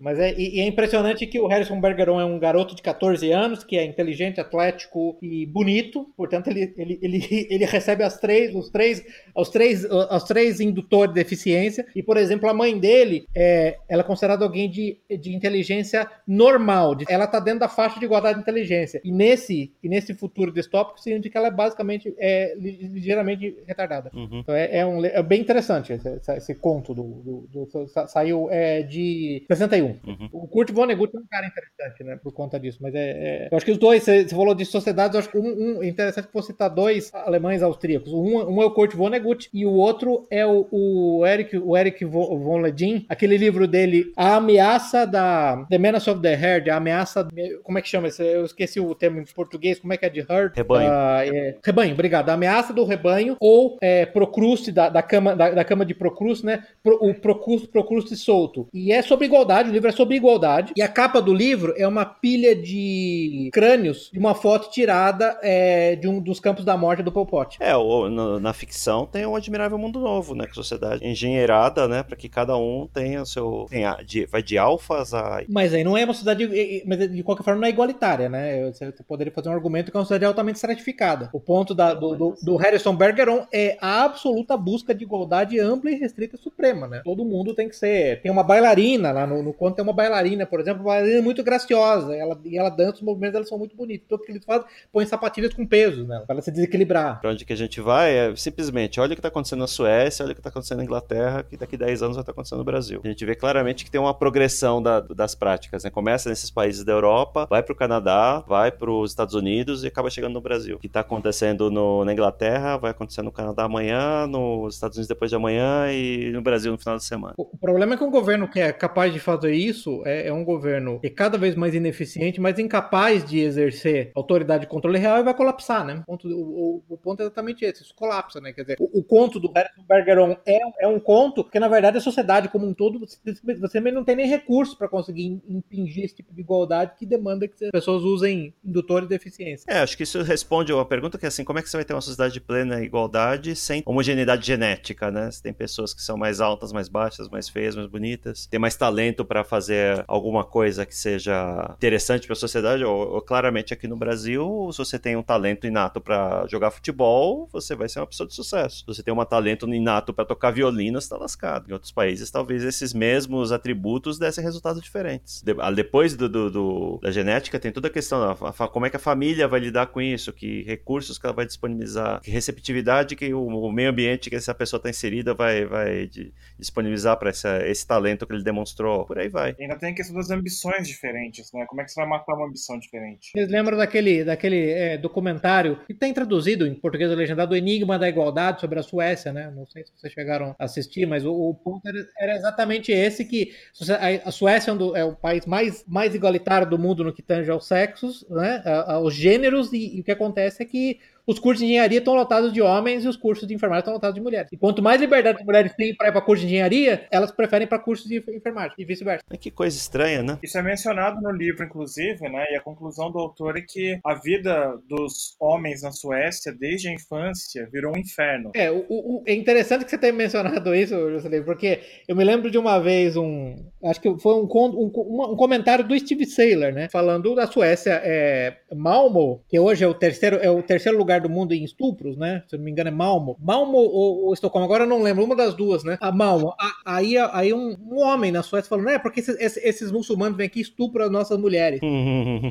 Mas é, e é impressionante que o Harrison Bergeron é um garoto de 14 anos, que é inteligente, atlético e bonito, portanto ele, ele, ele, ele recebe as três, os três, os três, os três indutores de deficiência, e por exemplo a mãe dele, é, ela é considerada alguém de, de inteligência normal, de, ela está dentro da faixa de igualdade de inteligência, e nesse, e nesse futuro distópico se indica que ela é basicamente é, ligeiramente retardada. Uhum. Então é, é, um, é bem interessante esse, esse conto do, do, do, do saiu é, de 61. Uhum. O Kurt Vonnegut é um cara interessante, né? Por conta disso. Mas é. é... Eu acho que os dois, você, falou de sociedades, eu acho que um, um é interessante que você citar dois alemães austríacos. Um, um é o Kurt Vonnegut e o outro é o, o Eric, o Eric von Ledin. Aquele livro dele, A Ameaça da. The Menace of the Herd, a ameaça. Como é que chama? Eu esqueci o termo em português. Como é que é de herd? Rebanho. Uh, é... rebanho, obrigado. A ameaça do rebanho ou é, Procruste, da, da, cama, da, da cama de Procruste, né? Pro, o Procruste, Procruste solto. E é sobre igualdade igualdade, o livro é sobre igualdade. E a capa do livro é uma pilha de crânios de uma foto tirada é, de um dos campos da morte do Pol Pot. É, o, no, na ficção tem o Admirável Mundo Novo, né? Que sociedade é engenheirada, né? Para que cada um tenha o seu. De, vai de alfas a. Mas aí não é uma sociedade. Mas de qualquer forma não é igualitária, né? Você poderia fazer um argumento que é uma sociedade altamente estratificada. O ponto da, do, do, do Harrison Bergeron é a absoluta busca de igualdade ampla e restrita suprema, né? Todo mundo tem que ser. Tem uma bailarina lá no, no conto tem uma bailarina, por exemplo, uma bailarina muito graciosa, ela, e ela dança, os movimentos dela são muito bonitos. Tudo que eles fazem, põe sapatilhas com peso nela, para ela se desequilibrar. Pra onde que a gente vai é simplesmente, olha o que tá acontecendo na Suécia, olha o que tá acontecendo na Inglaterra, que daqui a 10 anos vai estar tá acontecendo no Brasil. A gente vê claramente que tem uma progressão da, das práticas, né? Começa nesses países da Europa, vai pro Canadá, vai pros Estados Unidos e acaba chegando no Brasil. O que tá acontecendo no, na Inglaterra vai acontecer no Canadá amanhã, nos Estados Unidos depois de amanhã e no Brasil no final de semana. O problema é que um governo que é capaz de fazer isso é, é, um governo é cada vez mais ineficiente, mais incapaz de exercer autoridade de controle real e vai colapsar, né? O ponto, o, o ponto é exatamente esse, isso colapsa, né? Quer dizer, o, o conto do Bergeron é, é um conto que, na verdade, a sociedade como um todo, você, você não tem nem recurso para conseguir impingir esse tipo de igualdade que demanda que as pessoas usem indutores de eficiência. É, acho que isso responde a pergunta que é assim, como é que você vai ter uma sociedade de plena igualdade sem homogeneidade genética, né? Você tem pessoas que são mais altas, mais baixas, mais feias, mais bonitas, tem mais talento para fazer alguma coisa que seja interessante para a sociedade, ou, ou, claramente aqui no Brasil, se você tem um talento inato para jogar futebol, você vai ser uma pessoa de sucesso. Se você tem um talento inato para tocar violino, você está lascado. Em outros países, talvez esses mesmos atributos dessem resultados diferentes. De, depois do, do, do, da genética, tem toda a questão, a, a, como é que a família vai lidar com isso, que recursos que ela vai disponibilizar, que receptividade que o, o meio ambiente que essa pessoa está inserida vai, vai disponibilizar para esse talento que ele demonstrou. Por aí vai. E ainda tem a questão das ambições diferentes, né? Como é que você vai matar uma ambição diferente? Vocês lembram daquele, daquele é, documentário que tem traduzido em português legendado, O Enigma da Igualdade sobre a Suécia, né? Não sei se vocês chegaram a assistir, mas o, o ponto era, era, exatamente esse que a, a Suécia é, um do, é, o país mais, mais igualitário do mundo no que tange aos sexos, né? aos gêneros, e, e o que acontece é que os cursos de engenharia estão lotados de homens e os cursos de enfermagem estão lotados de mulheres. E quanto mais liberdade as mulheres têm para ir para curso de engenharia, elas preferem para cursos de enfermagem e vice-versa. Que coisa estranha, né? Isso é mencionado no livro, inclusive, né? E a conclusão do autor é que a vida dos homens na Suécia, desde a infância, virou um inferno. É, o, o, é interessante que você tenha mencionado isso, Jocelyn, porque eu me lembro de uma vez um. Acho que foi um, um, um comentário do Steve Saylor, né? Falando da Suécia, é, Malmo, que hoje é o terceiro, é o terceiro lugar lugar do mundo em estupros, né? Se eu não me engano é Malmo. Malmo ou, ou Estocolmo, agora eu não lembro, uma das duas, né? A Malmo. A, aí aí um, um, homem na Suécia falou, não é porque esses, esses, muçulmanos vêm aqui e estupram as nossas mulheres.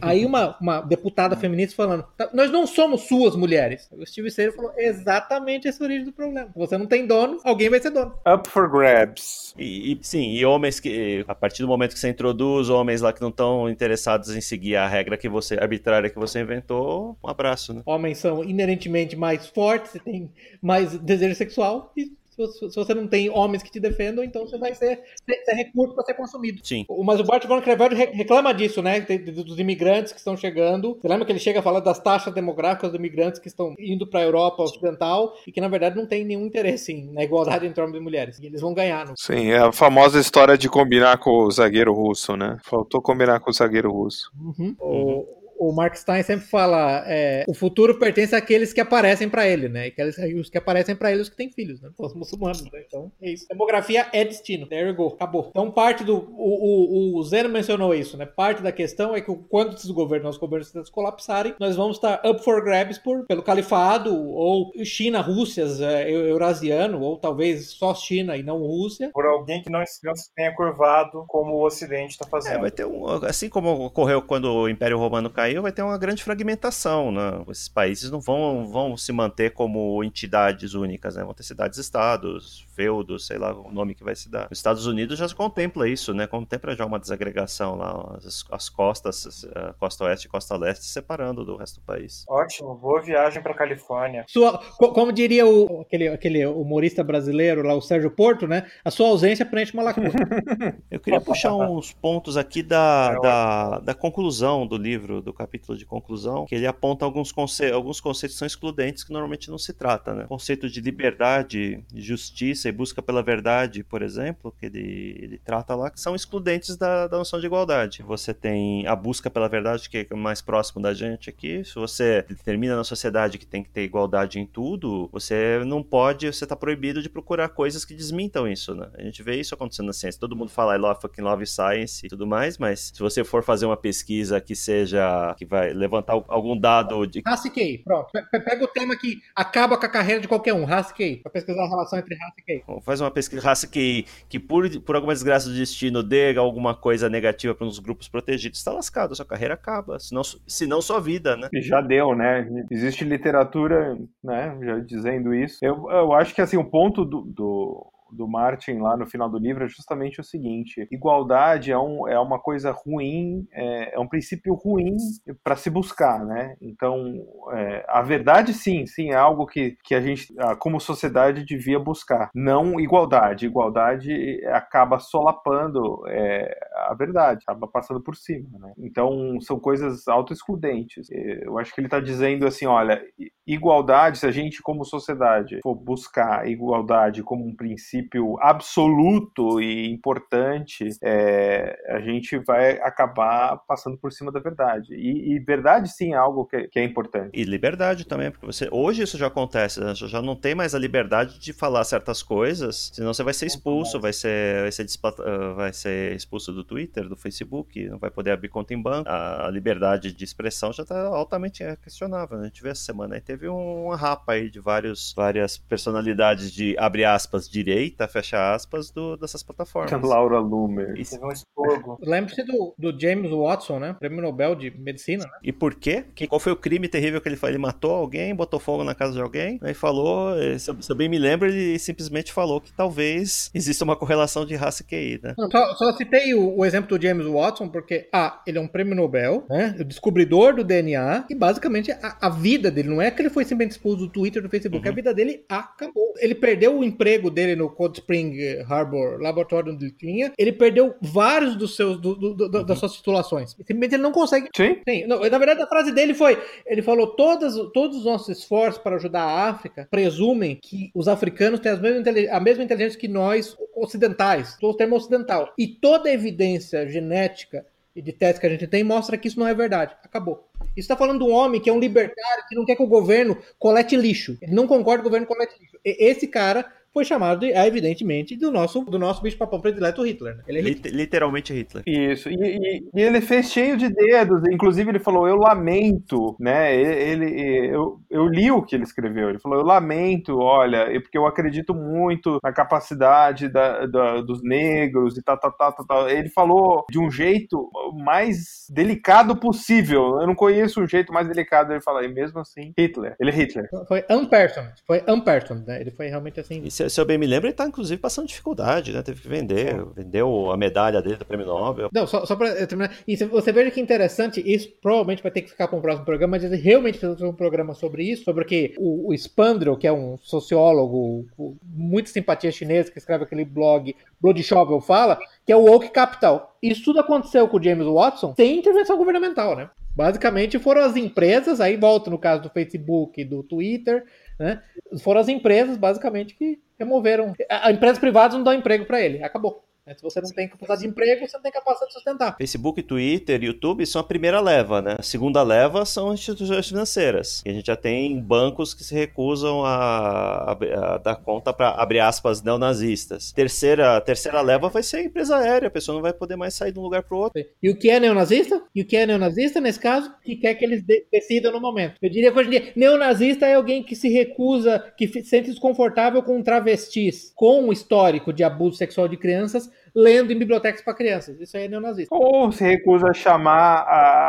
aí uma, uma deputada feminista falando, tá, nós não somos suas mulheres. O Steve Sayer falou exatamente essa origem do problema. Você não tem dono, alguém vai ser dono. Up for grabs. E, e sim, e homens que, a partir do momento que você introduz homens lá que não estão interessados em seguir a regra que você, arbitrária que você inventou, um abraço, né? Homens são inerentemente mais forte, você tem mais desejo sexual e se você não tem homens que te defendam, então você vai ser, ser recurso para ser consumido. Sim. Mas o Bart von Creveld reclama disso, né? Dos imigrantes que estão chegando. Você lembra que ele chega a falar das taxas demográficas dos imigrantes que estão indo para a Europa Ocidental e que, na verdade, não tem nenhum interesse em, na igualdade entre homens e mulheres. E eles vão ganhar. No... Sim, é a famosa história de combinar com o zagueiro russo, né? Faltou combinar com o zagueiro russo. Uhum. Uhum. O o Mark Stein sempre fala: é, o futuro pertence àqueles que aparecem para ele, né? E os que aparecem para ele os que têm filhos, né? Os muçulmanos, né? Então é isso. Demografia é destino. There you go. Acabou. Então parte do. O, o, o Zeno mencionou isso, né? Parte da questão é que quando esses governos, os governos colapsarem, nós vamos estar up for grabs por, pelo califado, ou China, Rússia, é, eurasiano, ou talvez só China e não Rússia. Por alguém que não, não se tenha curvado como o Ocidente está fazendo. É, vai ter um. Assim como ocorreu quando o Império Romano caiu vai ter uma grande fragmentação, né? Esses países não vão, vão se manter como entidades únicas, né? Vão ter cidades-estados, feudos, sei lá o nome que vai se dar. Os Estados Unidos já contempla isso, né? Contempla já uma desagregação lá, as, as costas, a costa oeste e costa leste, separando do resto do país. Ótimo, boa viagem para Califórnia. Sua, como diria o, aquele, aquele humorista brasileiro lá, o Sérgio Porto, né? A sua ausência preenche uma lacuna. Eu queria puxar uns pontos aqui da, é da, da conclusão do livro do capítulo de conclusão, que ele aponta alguns, conce alguns conceitos que são excludentes que normalmente não se trata, né? O conceito de liberdade, justiça e busca pela verdade, por exemplo, que ele, ele trata lá, que são excludentes da, da noção de igualdade. Você tem a busca pela verdade, que é mais próximo da gente aqui. Se você determina na sociedade que tem que ter igualdade em tudo, você não pode, você está proibido de procurar coisas que desmintam isso, né? A gente vê isso acontecendo na ciência. Todo mundo fala I love fucking love science e tudo mais, mas se você for fazer uma pesquisa que seja que vai levantar algum dado de. Haskell, pronto. Pega o tema que acaba com a carreira de qualquer um, Haskell, para pesquisar a relação entre Haskell. Faz uma pesquisa Haskell que, por, por alguma desgraça do destino, dê alguma coisa negativa para uns grupos protegidos, está lascado, sua carreira acaba. Senão, senão sua vida, né? Já deu, né? Existe literatura, né, já dizendo isso. Eu, eu acho que, assim, o ponto do, do do Martin lá no final do livro é justamente o seguinte: igualdade é, um, é uma coisa ruim, é, é um princípio ruim para se buscar, né? Então, é, a verdade, sim, sim, é algo que, que a gente, como sociedade, devia buscar. Não igualdade. Igualdade acaba solapando é, a verdade, acaba passando por cima, né? Então são coisas autoexcludentes. Eu acho que ele está dizendo assim, olha, igualdade, se a gente como sociedade for buscar igualdade como um princípio absoluto e importante, é, a gente vai acabar passando por cima da verdade. E, e verdade sim é algo que, que, é importante. E liberdade também, porque você hoje isso já acontece, né? já não tem mais a liberdade de falar certas coisas, senão você vai ser expulso, vai ser, vai ser, ah, vai ser expulso do Twitter, do Facebook, não vai poder abrir conta em banco. A, a liberdade de expressão já está altamente questionável. Né? A gente vê essa semana aí teve um rapa aí de vários, várias personalidades de abre aspas direita, fecha aspas do, dessas plataformas. Laura Lumer. Isso. Teve um. Lembre-se do, do James Watson, né? Prêmio Nobel de Medicina, né? E por quê? Qual foi o crime terrível que ele fez? Ele matou alguém, botou fogo na casa de alguém, aí falou, eh, se eu, bem me lembro, ele simplesmente falou que talvez exista uma correlação de raça e QI, né? Não, só, só, citei o, o, exemplo do James Watson porque, ah, ele é um prêmio Nobel, né? O descobridor do DNA, e basicamente a, a vida dele, não é que ele foi simplesmente expulso do Twitter, do Facebook, uhum. a vida dele acabou. Ele perdeu o emprego dele no Cold Spring Harbor Laboratório onde ele tinha, ele perdeu vários dos seus, do, do, do, uhum. das suas titulações. Simplesmente ele não consegue. Sim. Sim. Não, na verdade, a frase dele foi: ele falou, todas, todos os nossos esforços para ajudar a África presumem que os africanos têm mesmas, a mesma inteligência que nós ocidentais, estou o termo ocidental. E toda a evidência genética e de teste que a gente tem mostra que isso não é verdade. Acabou. Isso está falando de um homem que é um libertário que não quer que o governo colete lixo. Ele não concorda que o governo colete lixo. E esse cara foi chamado, evidentemente, do nosso, do nosso bicho-papão predileto Hitler. Né? Ele é Hitler. Literalmente Hitler. Isso. E, e, e, ele fez cheio de dedos. Inclusive, ele falou: Eu lamento, né? Ele, ele, eu, eu li o que ele escreveu. Ele falou: Eu lamento, olha, porque eu acredito muito na capacidade da, da, dos negros e tal, tal, tal, tal. Ele falou de um jeito mais delicado possível. Eu não conheço um jeito mais delicado de ele falar. E mesmo assim, Hitler. Ele é Hitler. Foi unpersoned. Foi unpersoned, né? Ele foi realmente assim. Isso se, se, eu bem me lembro, ele está inclusive passando dificuldade, né? Teve que vender, é. vendeu a medalha dele do prêmio Nobel. Não, só, só para terminar. E se você veja que interessante, isso provavelmente vai ter que ficar para um próximo programa, mas ele realmente fez um programa sobre isso, sobre que o, o Spandrel, que é um sociólogo com muito simpatia chinesa, que escreve aquele blog Blood Shovel, fala, que é o Woke Capital. Isso tudo aconteceu com o James Watson sem intervenção governamental, né? Basicamente foram as empresas, aí volta no caso do Facebook, do Twitter, né? Foram as empresas, basicamente, que removeram. As empresas privadas não dão emprego para ele. Acabou. Se você não tem capacidade de emprego, você não tem capacidade de sustentar. Facebook, Twitter, YouTube são a primeira leva, né? A segunda leva são instituições financeiras. E a gente já tem bancos que se recusam a, a, a dar conta para abrir aspas neonazistas. Terceira, terceira leva vai ser a empresa aérea. A pessoa não vai poder mais sair de um lugar para o outro. E o que é neonazista? E o que é neonazista nesse caso? Que quer que eles de decidam no momento. Eu diria que hoje em dia, neonazista é alguém que se recusa, que se sente desconfortável com travestis, com um histórico de abuso sexual de crianças lendo em bibliotecas para crianças. Isso aí é neonazista. Ou se recusa a chamar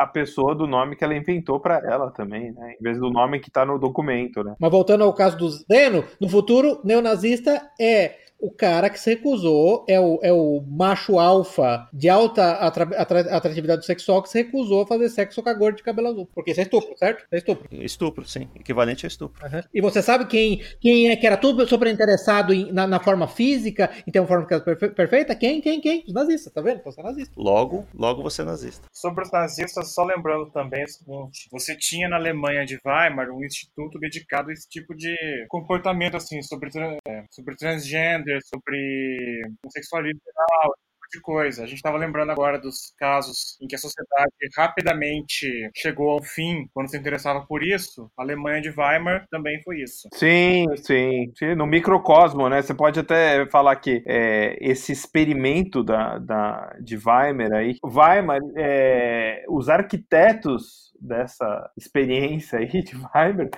a pessoa do nome que ela inventou para ela também, né? Em vez do nome que está no documento, né? Mas voltando ao caso do Zeno, no futuro, neonazista é o cara que se recusou é o, é o macho alfa de alta atra, atra, atratividade sexual que se recusou a fazer sexo com a gorda de cabelo azul. Porque isso é estupro, certo? Isso é estupro. Estupro, sim. Equivalente a estupro. Uhum. E você sabe quem, quem é que era tudo super interessado em, na, na, forma física, em ter uma forma perfeita? Quem, quem, quem? Os nazistas, tá vendo? Você é nazista. Logo, logo você é nazista. Sobre os nazistas, só lembrando também o seguinte: você tinha na Alemanha de Weimar um instituto dedicado a esse tipo de comportamento, assim, sobre, é, sobre transgênero sobre homossexualismo geral, tipo de coisa. A gente estava lembrando agora dos casos em que a sociedade rapidamente chegou ao fim quando se interessava por isso. A Alemanha de Weimar também foi isso. Sim, sim. sim no microcosmo, né? Você pode até falar que é, esse experimento da, da, de Weimar aí, Weimar, é, os arquitetos dessa experiência aí de Weimar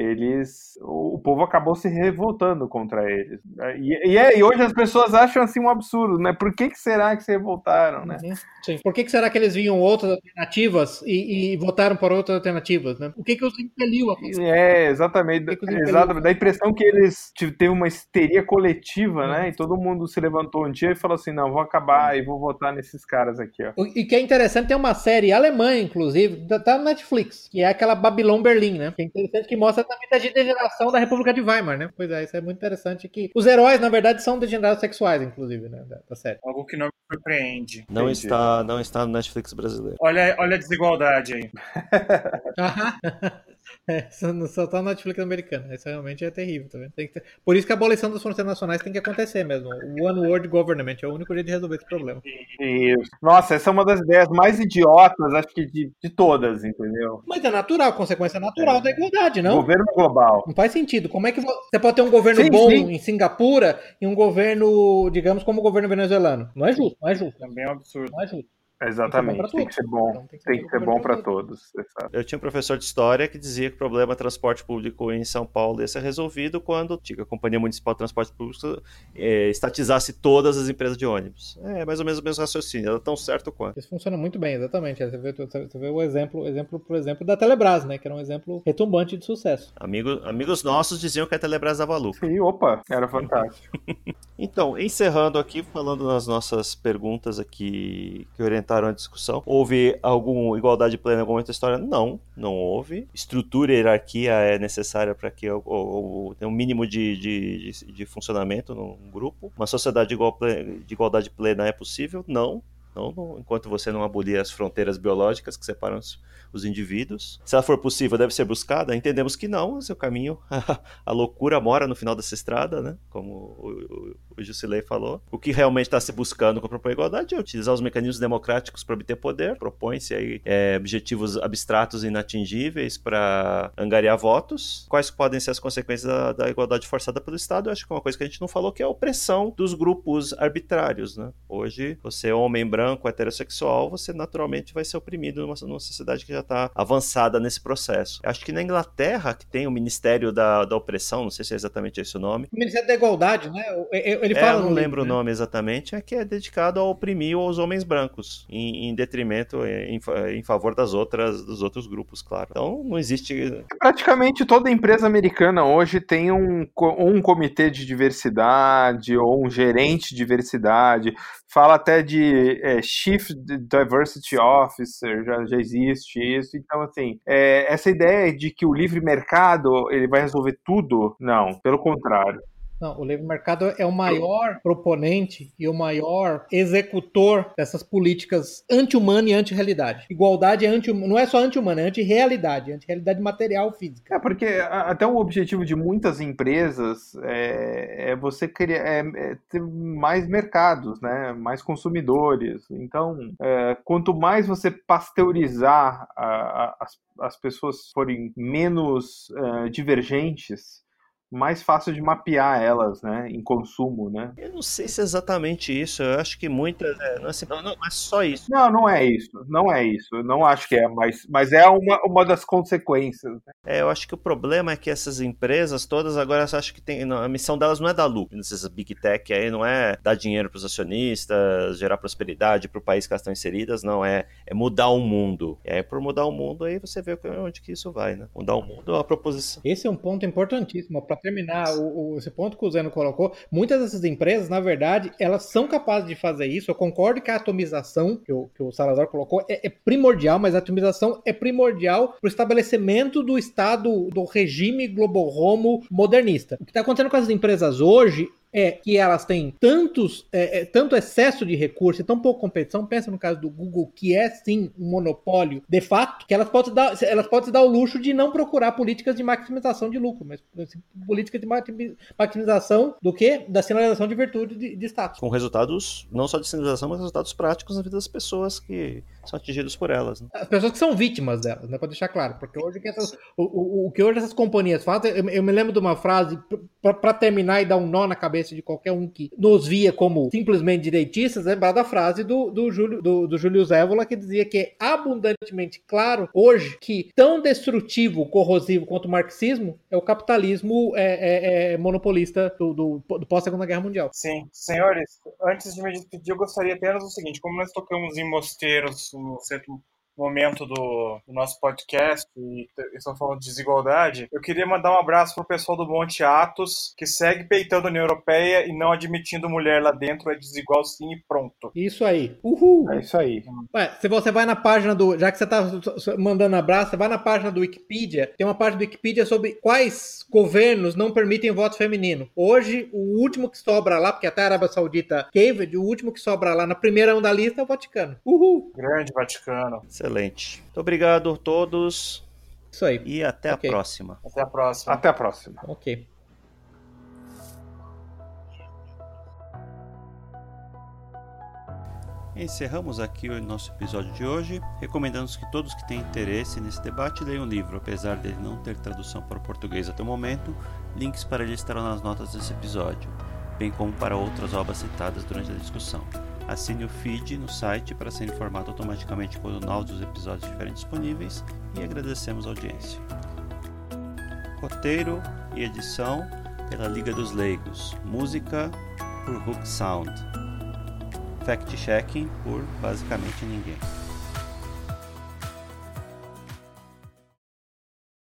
eles o, povo acabou se revoltando contra eles e, e, é, e, hoje as pessoas acham assim um absurdo né? Por que, que será que se revoltaram né? Uhum. Sim. por que, que será que eles viam outras alternativas e, e votaram por outras alternativas né? O que que os impeliu a fazer? É exatamente. Exatamente dá a impressão que eles têm uma histeria coletiva uhum. né? E todo mundo se levantou um dia e falou assim não vou acabar uhum. e vou votar nesses caras aqui ó. E que é interessante tem uma série alemã inclusive tá no Netflix que é aquela Babylon Berlim né? Que é interessante que mostra exatamente a degeneração da República de Weimar, né? Pois é, isso é muito interessante que os heróis, na verdade, são degenerados sexuais, inclusive, né? Da, da série. Algo que não me surpreende. Não Entendi. está, não está no Netflix brasileiro. Olha, olha a desigualdade aí. É, só, tá na Netflix americana. Isso realmente é terrível, tá vendo? Tem que ter- Por isso que a abolição das fronteiras nacionais tem que acontecer mesmo. O One World Government é o único jeito de resolver esse problema. Isso. Nossa, essa é uma das ideias mais idiotas, acho que de, de todas, entendeu? Mas é natural, consequência natural da igualdade, não? Governo global. Não faz sentido. Como é que vo- você pode ter um governo Sim, bom sim. em Singapura e um governo, digamos, como o governo venezuelano? Não é justo, não é justo, Também é um absurdo. não é justo. Exatamente. Tem que ser bom. Então, Tem que ser bom para todos. exato. Eu tinha um professor de história que dizia que o problema do transporte público em São Paulo ia ser resolvido quando a Companhia Municipal de Transporte Público eh, estatizasse todas as empresas de ônibus. É mais ou menos o mesmo raciocínio, ela é tão certo quanto. Isso funciona muito bem, exatamente. Você vê, você vê o exemplo, exemplo, por exemplo, da Telebrás, né? Que era um exemplo retumbante de sucesso. Amigo, amigos nossos diziam que a Telebrás dava lucro. Sim, opa, era fantástico. Então, encerrando aqui, falando nas nossas perguntas aqui que orientaram a discussão, houve alguma igualdade plena em algum momento da história? Não, não houve. Estrutura e hierarquia é necessária para que tenha um mínimo de, de, de- de funcionamento num grupo. Uma sociedade de, igual de igualdade plena é possível? Não. Não, não, enquanto você não abolir as fronteiras biológicas que separam os, os indivíduos. Se ela for possível, deve ser buscada. Entendemos que não, esse é caminho. a loucura mora no final dessa estrada, né? Como o, o, o Jusilei falou. O que realmente está se buscando com a propor igualdade é utilizar os mecanismos democráticos para obter poder. Propõe-se aí é, objetivos abstratos e inatingíveis para angariar votos. Quais podem ser as consequências da, da igualdade forçada pelo Estado? Eu acho que é uma coisa que a gente não falou que é a opressão dos grupos arbitrários, né? Hoje, você é homem branco, heterossexual, você naturalmente vai ser oprimido numa, numa sociedade que já está avançada nesse processo. Acho que na Inglaterra, que tem o Ministério da, da Opressão, não sei se é exatamente esse o nome, O Ministério da Igualdade, né? Ele é, fala eu não lembro livro, o né? nome exatamente, é que é dedicado a oprimir os homens brancos, em, em detrimento, em, fa- em favor das outras, dos outros grupos, claro. Então não existe. Praticamente toda empresa americana hoje tem um, um comitê de diversidade ou um gerente de diversidade. Fala até de é, Chief Diversity Officer, já, já existe isso. Então, assim, é, essa ideia de que o livre mercado ele vai resolver tudo, não, pelo contrário. Não, o livre mercado é o maior proponente e o maior executor dessas políticas anti-humana e anti-realidade. Igualdade é anti não é só anti-humana, é anti-realidade, anti-realidade material física. É porque até o objetivo de muitas empresas é, é você criar é, é ter mais mercados, né? mais consumidores. Então, é, quanto mais você pasteurizar a- a- as, as pessoas forem menos é, divergentes, mais fácil de mapear elas né? em consumo. Né? Eu não sei se é exatamente isso. Eu acho que muitas. É, não, é assim- não, não é só isso. Não, não é isso. Não é isso. Eu não acho que é, mas, mas é uma, uma das consequências. né? É, eu acho que o problema é que essas empresas todas agora acham que tem, não, a missão delas não é dar lucro. Essas big tech aí não é dar dinheiro para os acionistas, gerar prosperidade para o país que elas estão inseridas, não é, é mudar o mundo. E aí por mudar o mundo aí você vê onde que isso vai, né? Mudar o mundo é uma proposição. Esse é um ponto importantíssimo. Para terminar, o, o- esse ponto que o Zeno colocou, muitas dessas empresas, na verdade, elas são capazes de fazer isso. Eu concordo que a atomização, que o, que o Salazar colocou, é, é primordial, mas a atomização é primordial para o estabelecimento do Estado, do regime globo-romo modernista. O que está acontecendo com as empresas hoje é que elas têm tantos, é, é, tanto excesso de recurso e tão pouca competição, pensa no caso do Google, que é sim um monopólio de fato, que elas podem, dar, elas podem se dar o luxo de não procurar políticas de maximização de lucro, mas assim, políticas de maximi- maximização do que? Da sinalização de virtude de, de status. Com resultados não só de sinalização, mas resultados práticos na vida das pessoas que são atingidas por elas. Né? As pessoas que são vítimas delas, né? Pra deixar claro. Porque hoje o que essas- o, o- o que hoje essas companhias fazem, eu, eu me lembro de uma frase, pra- pra terminar e dar um nó na cabeça de qualquer um que nos via como simplesmente direitistas, lembrar da frase do, do, Júlio, do, do Júlio Zévola, que dizia que é abundantemente claro hoje que tão destrutivo, corrosivo quanto o marxismo é o capitalismo é, é- é monopolista do, do, do pós-segunda guerra mundial. Sim, senhores, antes de me despedir, eu gostaria apenas do seguinte: como nós tocamos em mosteiros no centro momento do, do nosso podcast e estamos falando de desigualdade, eu queria mandar um abraço pro pessoal do Monte Atos, que segue peitando a União Europeia e não admitindo mulher lá dentro, é desigual sim e pronto. Isso aí. Uhul! É isso aí. Ué, se você vai na página do. Já que você tá mandando abraço, você vai na página do Wikipedia. Tem uma página do Wikipedia sobre quais governos não permitem voto feminino. Hoje, o último que sobra lá, porque até a Arábia Saudita teve, o último que sobra lá na primeira onda da lista é o Vaticano. Uhul! Grande Vaticano. Excelente. Muito obrigado a todos. Isso aí. E até Ok. a próxima. Até a próxima. Até a próxima. Ok. Encerramos aqui o nosso episódio de hoje. Recomendamos que todos que têm interesse nesse debate leiam o livro, apesar dele não ter tradução para o português até o momento. Links para ele estarão nas notas desse episódio, bem como para outras obras citadas durante a discussão. Assine o feed no site para ser informado automaticamente quando novos episódios estiverem disponíveis e agradecemos a audiência. Roteiro e edição pela Liga dos Leigos. Música por Hook Sound. Fact-checking por basicamente ninguém.